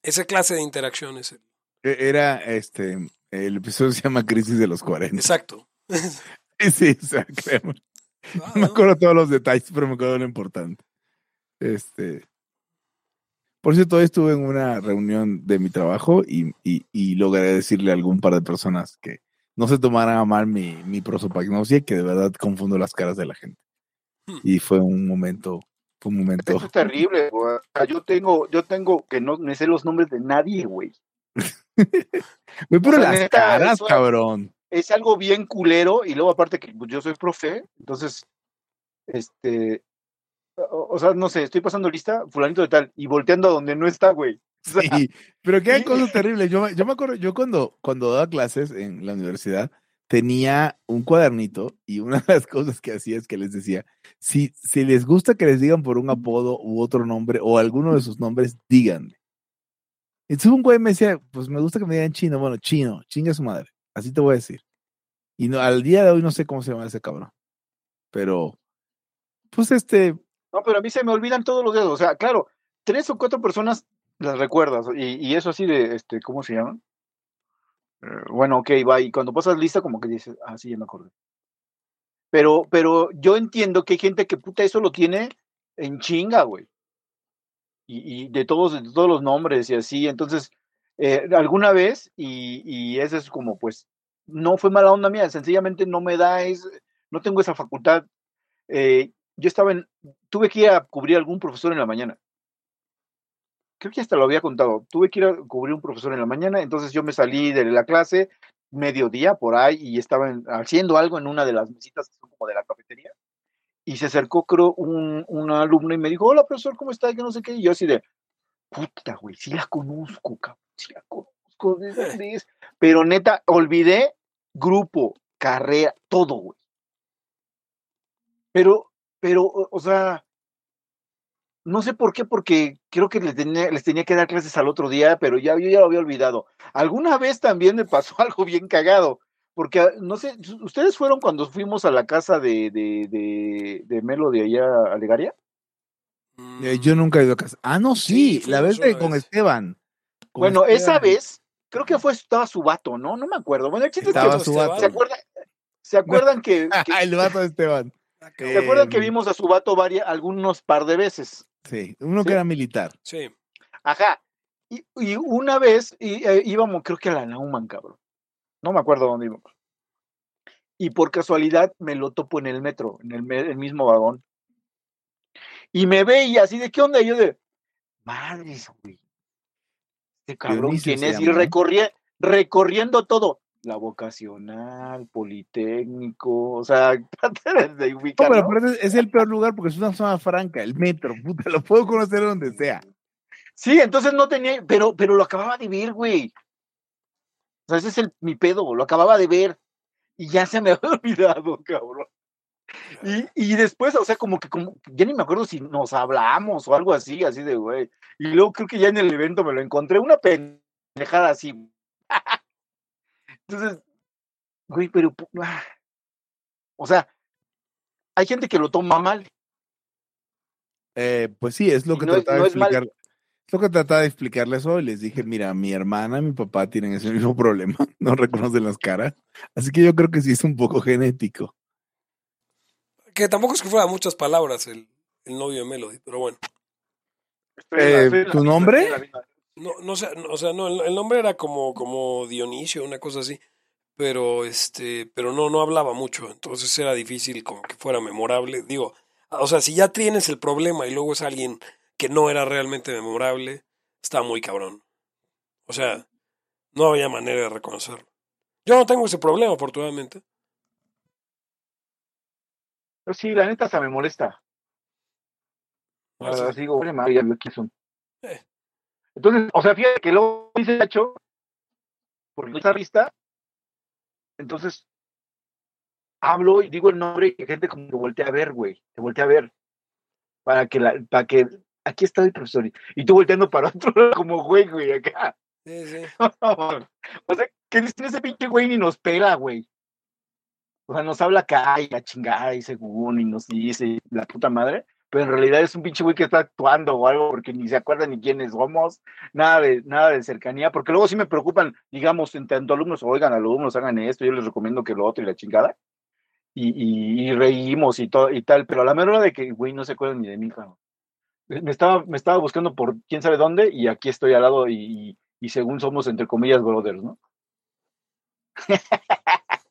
Esa clase de interacciones. E- Era, este, el episodio se llama Crisis de los 40. Exacto. Sí, sí, o sea, créeme. Ah, No me acuerdo todos los detalles, pero me acuerdo lo importante. Este. Por cierto, hoy estuve en una reunión de mi trabajo y, y, y logré decirle a algún par de personas que no se tomaran a mal mi, mi prosopagnosia, que de verdad confundo las caras de la gente. Hmm. Y fue un momento, fue un momento. Eso es terrible, güey. Yo tengo, yo tengo que no me sé los nombres de nadie, güey. Güey, pero o sea, las caras, eso- cabrón. Es algo bien culero y luego aparte que pues, yo soy profe, entonces, este, o, o sea, no sé, estoy pasando lista, fulanito de tal, y volteando a donde no está, güey. O sea, Sí, pero que hay cosas terribles. Yo, me- yo me acuerdo, yo cuando, cuando daba clases en la universidad, tenía un cuadernito y una de las cosas que hacía es que les decía, si, si les gusta que les digan por un apodo u otro nombre o alguno de sus nombres, díganme. Entonces un güey me decía, pues me gusta que me digan chino. Bueno, chino, chinga su madre. Así te voy a decir. Y no, al día de hoy no sé cómo se llama ese cabrón. Pero, pues este, No, pero a mí se me olvidan todos los dedos. O sea, claro, tres o cuatro personas las recuerdas. Y, y eso así de, este, ¿cómo se llaman? Eh, bueno, ok, va. Y cuando pasas lista, como que dices, ah, sí, ya me acordé. Pero, pero yo entiendo que hay gente que puta eso lo tiene en chinga, güey. Y, y de todos, de todos los nombres y así. Entonces, eh, alguna vez, y, y ese es como, pues, no fue mala onda mía, sencillamente no me da, es, no tengo esa facultad. Eh, yo estaba en, tuve que ir a cubrir algún profesor en la mañana. Creo que hasta lo había contado. Tuve que ir a cubrir un profesor en la mañana, entonces yo me salí de la clase mediodía por ahí y estaba en- haciendo algo en una de las mesitas como de la cafetería. Y se acercó, creo, un, un alumno y me dijo, hola, profesor, ¿cómo está? Que no sé qué. Y yo así de, puta, güey, sí la conozco, cabrón, sí la conozco. ¿de dónde es?". Pero neta, olvidé grupo, carrera, todo, güey. Pero, pero, o, o sea, no sé por qué, porque creo que les tenía, les tenía que dar clases al otro día, pero ya yo ya lo había olvidado. Alguna vez también me pasó algo bien cagado, porque ah, no sé, ¿ustedes fueron cuando fuimos a la casa de, de, de, de Melo de allá a Legaria? eh, yo nunca he ido a casa. Ah, no, sí, Sí, la vez de con. Esteban. Con Bueno, esa vez, creo que fue, estaba su vato, ¿no? No me acuerdo. Bueno, el chiste es Estaba que, su vato. ¿se acuerdan? ¿Se acuerdan que, que- el vato de Esteban. ¿Se acuerdan que Eh, vimos a su vato varias, algunos par de veces? Sí, uno que era militar. Sí. Ajá. Y, y una vez y, eh, íbamos, creo que a la Nauman, cabrón. No me acuerdo dónde íbamos. Y por casualidad me lo topo en el metro, en el, mismo vagón. Y me ve y así de qué onda, y yo de madres, güey. Este cabrón, ¿quién es? Y recorría, recorriendo todo. La vocacional, Politécnico, o sea, trata de No, ubicar, pero ¿no? aparte es el peor lugar porque es una zona franca, el metro, puta, lo puedo conocer donde sea. Sí, entonces no tenía, pero, pero lo acababa de ver, güey. O sea, ese es el, mi pedo, lo acababa de ver. Y ya se me había olvidado, cabrón. Y, y después, o sea, como que como, ya ni me acuerdo si nos hablamos o algo así, así de, güey. Y luego creo que ya en el evento me lo encontré, una pendejada así. Entonces, güey, pero, ah. o sea, hay gente que lo toma mal. Eh, pues sí, es lo que no es- trataba no de explicar. Es lo que trataba de explicarles hoy. Les dije, mira, mi hermana y mi papá tienen ese mismo problema, no reconocen las caras. Así que yo creo que sí es un poco genético. Que tampoco es que fuera muchas palabras el, el novio de Melody, pero bueno. Eh, ¿tu misma, nombre? No, no o sea, no, el, el nombre era como, como Dionisio, una cosa así. pero este, pero no, no hablaba mucho, entonces era difícil como que fuera memorable. Digo, o sea, si ya tienes el problema y luego es alguien que no era realmente memorable, está muy cabrón. O sea, no había manera de reconocerlo. Yo no tengo ese problema, afortunadamente. Pero sí, la neta hasta me molesta. Ah. Así digo, "Vale, madre, son". Eh. Entonces, o sea, fíjate que luego dice Nacho, porque esa vista, entonces hablo y digo el nombre y la gente como que voltea a ver, güey, te voltea a ver. Para que la, para que, aquí está el profesor, y tú volteando para otro lado como güey, güey, acá. Sí, sí. o sea, que dice ese pinche güey ni nos pela, güey. O sea, nos habla acá y la chingada y según y nos dice la puta madre, pero en realidad es un pinche güey que está actuando o algo porque ni se acuerda ni quiénes somos, nada de, nada de cercanía, porque luego sí me preocupan, digamos, en tanto alumnos, oigan, alumnos, hagan esto, yo les recomiendo que lo otro y la chingada, y, y, reímos y todo y tal, pero a la mera de que, güey, no se acuerdan ni de mí, cabrón. Me estaba, me estaba buscando por quién sabe dónde y aquí estoy al lado y, y, según somos, entre comillas, brothers, ¿no?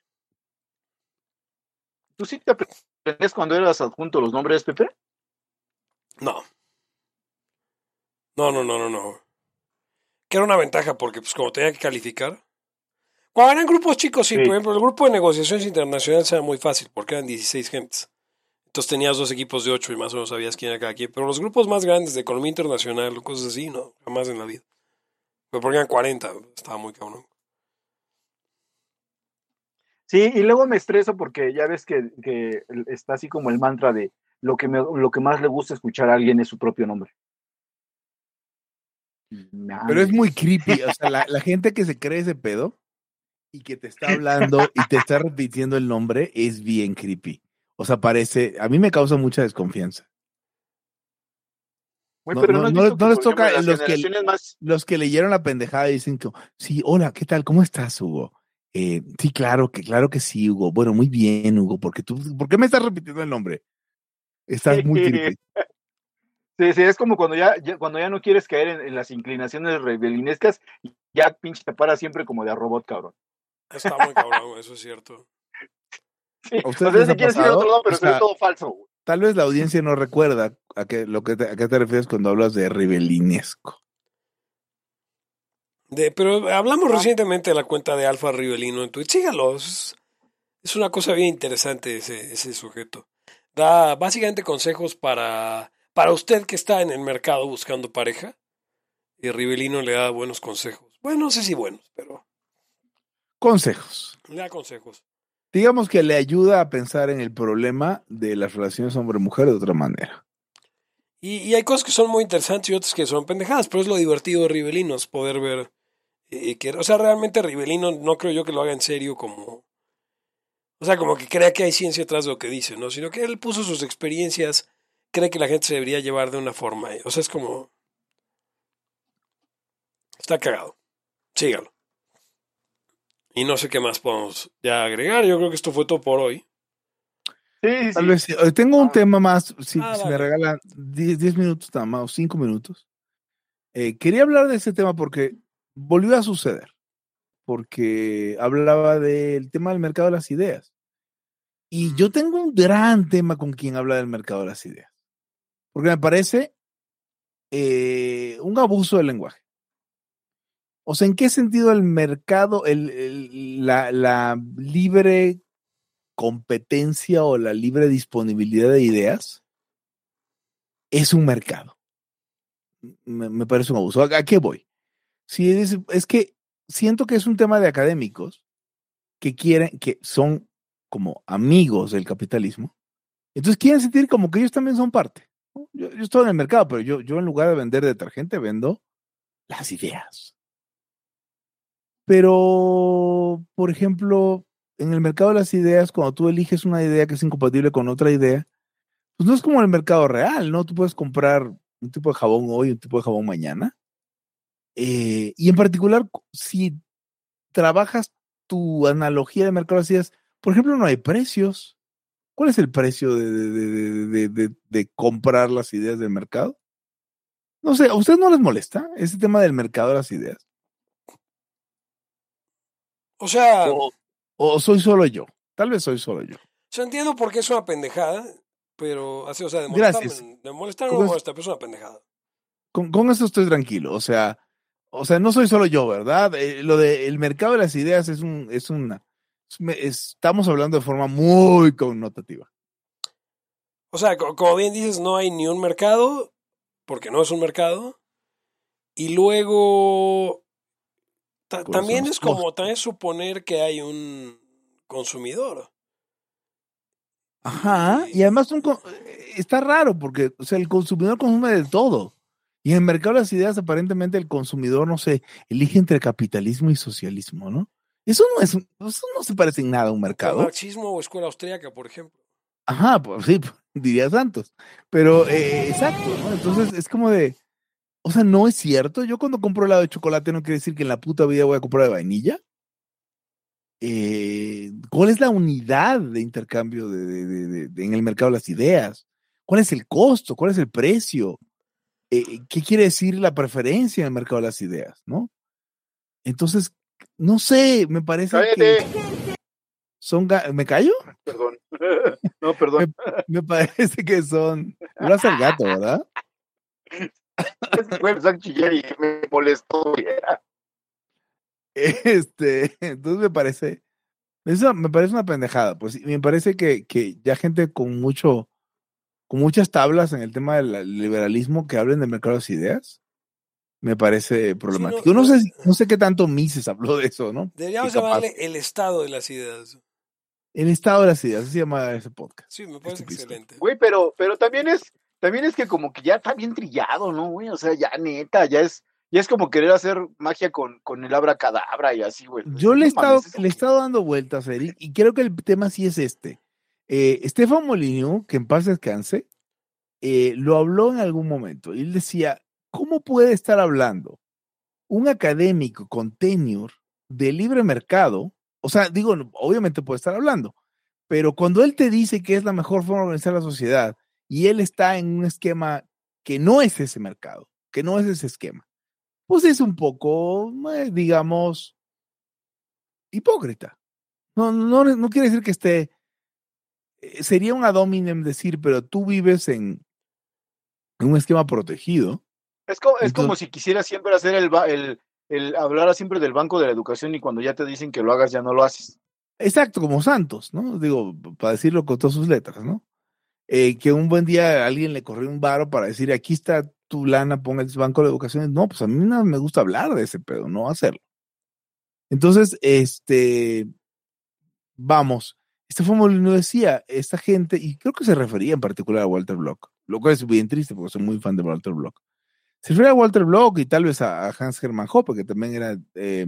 ¿Tú sí te aprendías cuando eras adjunto los nombres, Pepe? No. No, no, no, no, no. Que era una ventaja porque, pues, como tenía que calificar. Cuando eran grupos chicos, sí, Sí. por ejemplo, el grupo de negociaciones internacionales era muy fácil porque eran 16 gentes. Entonces tenías dos equipos de 8 y más o menos sabías quién era cada quien. Pero los grupos más grandes de economía internacional o cosas así, no, jamás en la vida. Pero porque eran 40, estaba muy cabrón. Sí, y luego me estreso porque ya ves que, que está así como el mantra de lo que, me, lo que más le gusta escuchar a alguien es su propio nombre. Pero es muy creepy. O sea, la, la gente que se cree ese pedo y que te está hablando y te está repitiendo el nombre es bien creepy. O sea, parece, a mí me causa mucha desconfianza. No- pero no- has no- visto no les ejemplo, toca los que- generaciones más Los que leyeron la pendejada dicen que, sí, hola, ¿qué tal? ¿Cómo estás, Hugo? Eh, sí, claro que, claro que sí, Hugo. Bueno, muy bien, Hugo, porque tú, ¿por qué me estás repitiendo el nombre? Estás muy creepy. Sí, sí, es como cuando ya, ya- cuando ya no quieres caer en, en las inclinaciones rebelinescas, ya pinche te paras siempre como de a robot, cabrón. Está muy cabrón, eso es cierto. Sí, ¿A o ustedes sea, si ha quieres ir a pasado? otro lado, pero O sea, todo falso. güey. Tal vez la audiencia no recuerda a qué, lo que te- a qué te refieres cuando hablas de rebelinesco. De, pero Ah. hablamos recientemente de la cuenta de Alfa Rivelino en Twitter. Sígalo. Es, es una cosa bien interesante ese, ese sujeto. Da básicamente consejos para, para usted que está en el mercado buscando pareja. Y Rivelino le da buenos consejos. Bueno, no sé si buenos, pero Consejos. le da consejos. Digamos que le ayuda a pensar en el problema de las relaciones hombre-mujer de otra manera. Y, y hay cosas que son muy interesantes y otras que son pendejadas, pero es lo divertido de Rivelino, es poder ver eh, que, o sea, realmente Rivelino no creo yo que lo haga en serio como, o sea, como que crea que hay ciencia atrás de lo que dice, ¿no? Sino que él puso sus experiencias, cree que la gente se debería llevar de una forma, o sea, es como, está cagado, sígalo. Y no sé qué más podemos ya agregar, yo creo que esto fue todo por hoy. Sí, sí, Tal sí. vez sí. Eh, Tengo un Ah. tema más, si, Ah, si me regalan 10, 10 minutos nada más, o 5 minutos. Eh, quería hablar de este tema porque volvió a suceder, porque hablaba del tema del mercado de las ideas. Y yo tengo un gran tema con quien habla del mercado de las ideas, porque me parece eh, un abuso del lenguaje. O sea, ¿en qué sentido el mercado, el, el- la, la libre competencia o la libre disponibilidad de ideas es un mercado. Me, me parece un abuso. ¿A, a qué voy? Si es, es que siento que es un tema de académicos que quieren, que son como amigos del capitalismo, entonces quieren sentir como que ellos también son parte. Yo, yo estoy en el mercado, pero yo, yo en lugar de vender detergente vendo las ideas. Pero, por ejemplo, en el mercado de las ideas, cuando tú eliges una idea que es incompatible con otra idea, pues no es como el mercado real, ¿no? Tú puedes comprar un tipo de jabón hoy, un tipo de jabón mañana. Eh, y en particular, si trabajas tu analogía de mercado las ideas, por ejemplo, no hay precios. ¿Cuál es el precio de, de, de, comprar las ideas del mercado? No sé, ¿a ustedes no les molesta ese tema del mercado de las ideas? O sea, O- ¿O soy solo yo? Tal vez soy solo yo. Yo entiendo por qué es una pendejada, pero así, o sea, de Gracias. de molestar no ¿Cómo me es? molesta, pero es una pendejada. Con, con eso estoy tranquilo. O sea, o sea, no soy solo yo, ¿verdad? Eh, lo del mercado de las ideas es un, es una, es estamos hablando de forma muy connotativa. O sea, co- como bien dices, no hay ni un mercado, porque no es un mercado. Y luego, ta- también es como, también suponer que hay un consumidor. Ajá, y además un eh, está raro porque, o sea, el consumidor consume de todo. Y en el mercado de las ideas, aparentemente el consumidor, no sé, elige entre capitalismo y socialismo, ¿no? Eso no es, eso no se parece en nada a un O mercado. marxismo o escuela austríaca, por ejemplo. Ajá, pues sí, pues, diría Santos. Pero, eh, exacto, ¿no? Entonces es como de, o sea, no es cierto. Yo cuando compro helado de chocolate no quiere decir que en la puta vida voy a comprar de vainilla. Eh, ¿Cuál es la unidad de intercambio de- en el mercado de las ideas? ¿Cuál es el costo? ¿Cuál es el precio? Eh, ¿Qué quiere decir la preferencia en el mercado de las ideas? ¿No? Entonces, no sé, me parece que son... ¿Me callo? Perdón. No, perdón. Me parece que son... Lo hace el gato, ¿verdad? Me molestó. Este, entonces me parece, eso me parece una pendejada, pues me parece que, que ya gente con mucho, con muchas tablas en el tema del liberalismo que hablen del mercado de las ideas, me parece problemático. Yo no no- sé, no sé qué tanto Mises habló de eso, ¿no? Deberíamos llamarle el estado de las ideas. El estado de las ideas, así se llama ese podcast. Sí, me parece Este pisto. excelente. Güey, pero, pero también es, también es que como que ya está bien trillado, ¿no, güey? O sea, ya neta, ya es, ya es como querer hacer magia con, con el abracadabra y así, güey. Yo le he estado, le he estado dando vueltas, Eric, y creo que el tema sí es este. Eh, Estefan Molyneux, que en paz descanse, eh, lo habló en algún momento. Y él decía, ¿cómo puede estar hablando un académico con tenure de libre mercado? O sea, digo, obviamente puede estar hablando, pero cuando él te dice que es la mejor forma de organizar la sociedad y él está en un esquema que no es ese mercado, que no es ese esquema, pues es un poco, eh, digamos, hipócrita. No, no quiere decir que esté. Eh, Sería un ad hominem decir, pero tú vives en, en un esquema protegido. Es como, es como si quisieras siempre hacer el, el, el hablar siempre del banco de la educación y cuando ya te dicen que lo hagas ya no lo haces. Exacto, como Santos, ¿no? Digo, para decirlo con todas sus letras, ¿no? Eh, que un buen día alguien le corrió un varo para decir, aquí está tu lana, ponga el banco de educación. No, pues a mí no me gusta hablar de ese pedo, no hacerlo. Entonces, este, vamos, este fue Molino decía, esta gente, y creo que se refería en particular a Walter Block, lo cual es bien triste porque soy muy fan de Walter Block. Se refería a Walter Block y tal vez a, a Hans Hermann Hoppe, que también era eh,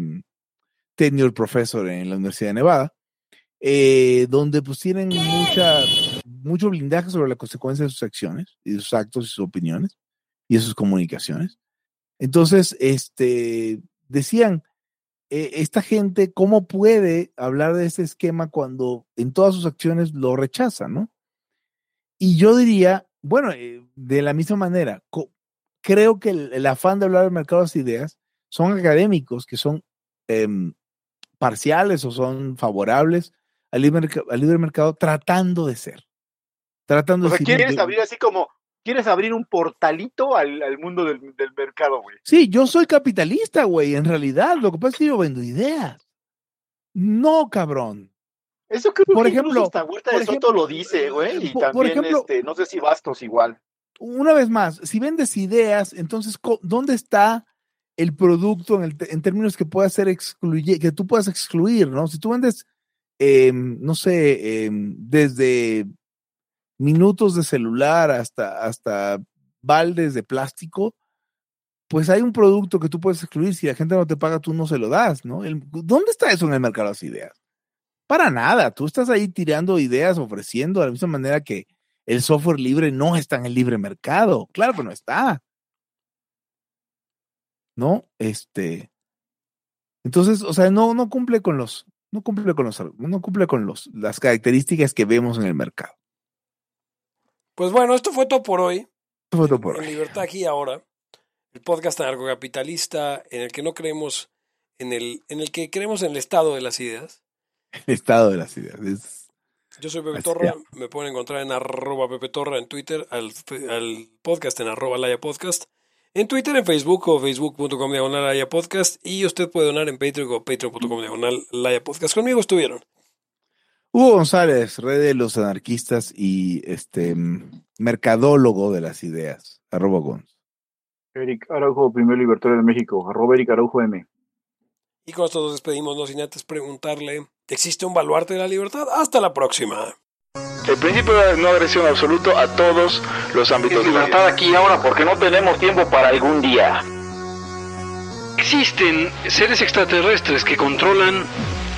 tenure professor en la Universidad de Nevada, eh, donde pues tienen mucha, mucho blindaje sobre la consecuencia de sus acciones y de sus actos y sus opiniones y de sus comunicaciones. Entonces, este, decían, eh, esta gente, ¿cómo puede hablar de ese esquema cuando en todas sus acciones lo rechaza, no? Y yo diría, bueno, eh, de la misma manera, creo que el, el afán de hablar del mercado de las ideas son académicos que son em, parciales o son favorables al libre, al libre mercado tratando de ser. Tratando O sea, de yo- abrir así como, quieres abrir un portalito al, al mundo del, del mercado, güey. Sí, yo soy capitalista, güey, en realidad. Lo que pasa es que yo vendo ideas. No, cabrón. Eso creo Por que ejemplo, hasta Huerta por de Soto ejemplo, lo dice, güey. Y por- por también, ejemplo- este, no sé si Bastos igual. Una vez más, si vendes ideas, entonces, ¿dónde está el producto en, el en términos que pueda ser excluye, que tú puedas excluir, ¿no? Si tú vendes, em, no sé, em, desde minutos de celular hasta, hasta baldes de plástico, pues hay un producto que tú puedes excluir. Si la gente no te paga, tú no se lo das, ¿no? ¿Dónde está eso en el mercado de las ideas? Para nada. Tú estás ahí tirando ideas, ofreciendo de la misma manera que el software libre no está en el libre mercado. Claro que no está. ¿No? Este. Entonces, o sea, no, no cumple con los, no cumple con los, no cumple con los, las características que vemos en el mercado. Pues bueno, esto fue todo por hoy. Eso fue todo por en hoy. Libertad aquí y ahora, el podcast anarcocapitalista en el que no creemos en el, en el que creemos en el estado de las ideas. el estado de las ideas. Es- Yo soy Pepe Así Torra, me pueden encontrar en arroba Pepe Torra en Twitter, al, al podcast en arroba Laya Podcast, en Twitter, en Facebook o facebook.com diagonal Laya Podcast y usted puede donar en Patreon o patreon.com diagonal Laya Podcast. Conmigo estuvieron. Hugo González, red de los anarquistas y este mercadólogo de las ideas. Arroba Gonz. Eric Araujo, primer libertario de México. Arroba Eric Araujo M. Y con esto nos despedimos, no sin antes preguntarle, ¿existe un baluarte de la libertad? Hasta la próxima. El principio de no agresión absoluto a todos los ámbitos de la vida. aquí ahora porque no tenemos tiempo para algún día. Existen seres extraterrestres que controlan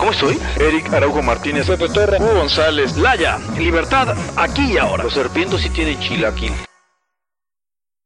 ¿Cómo estoy? Eric Araujo Martínez, Pepe Torra, Hugo González, Laya, libertad, aquí y ahora. Los serpientes sí tienen chilaquil.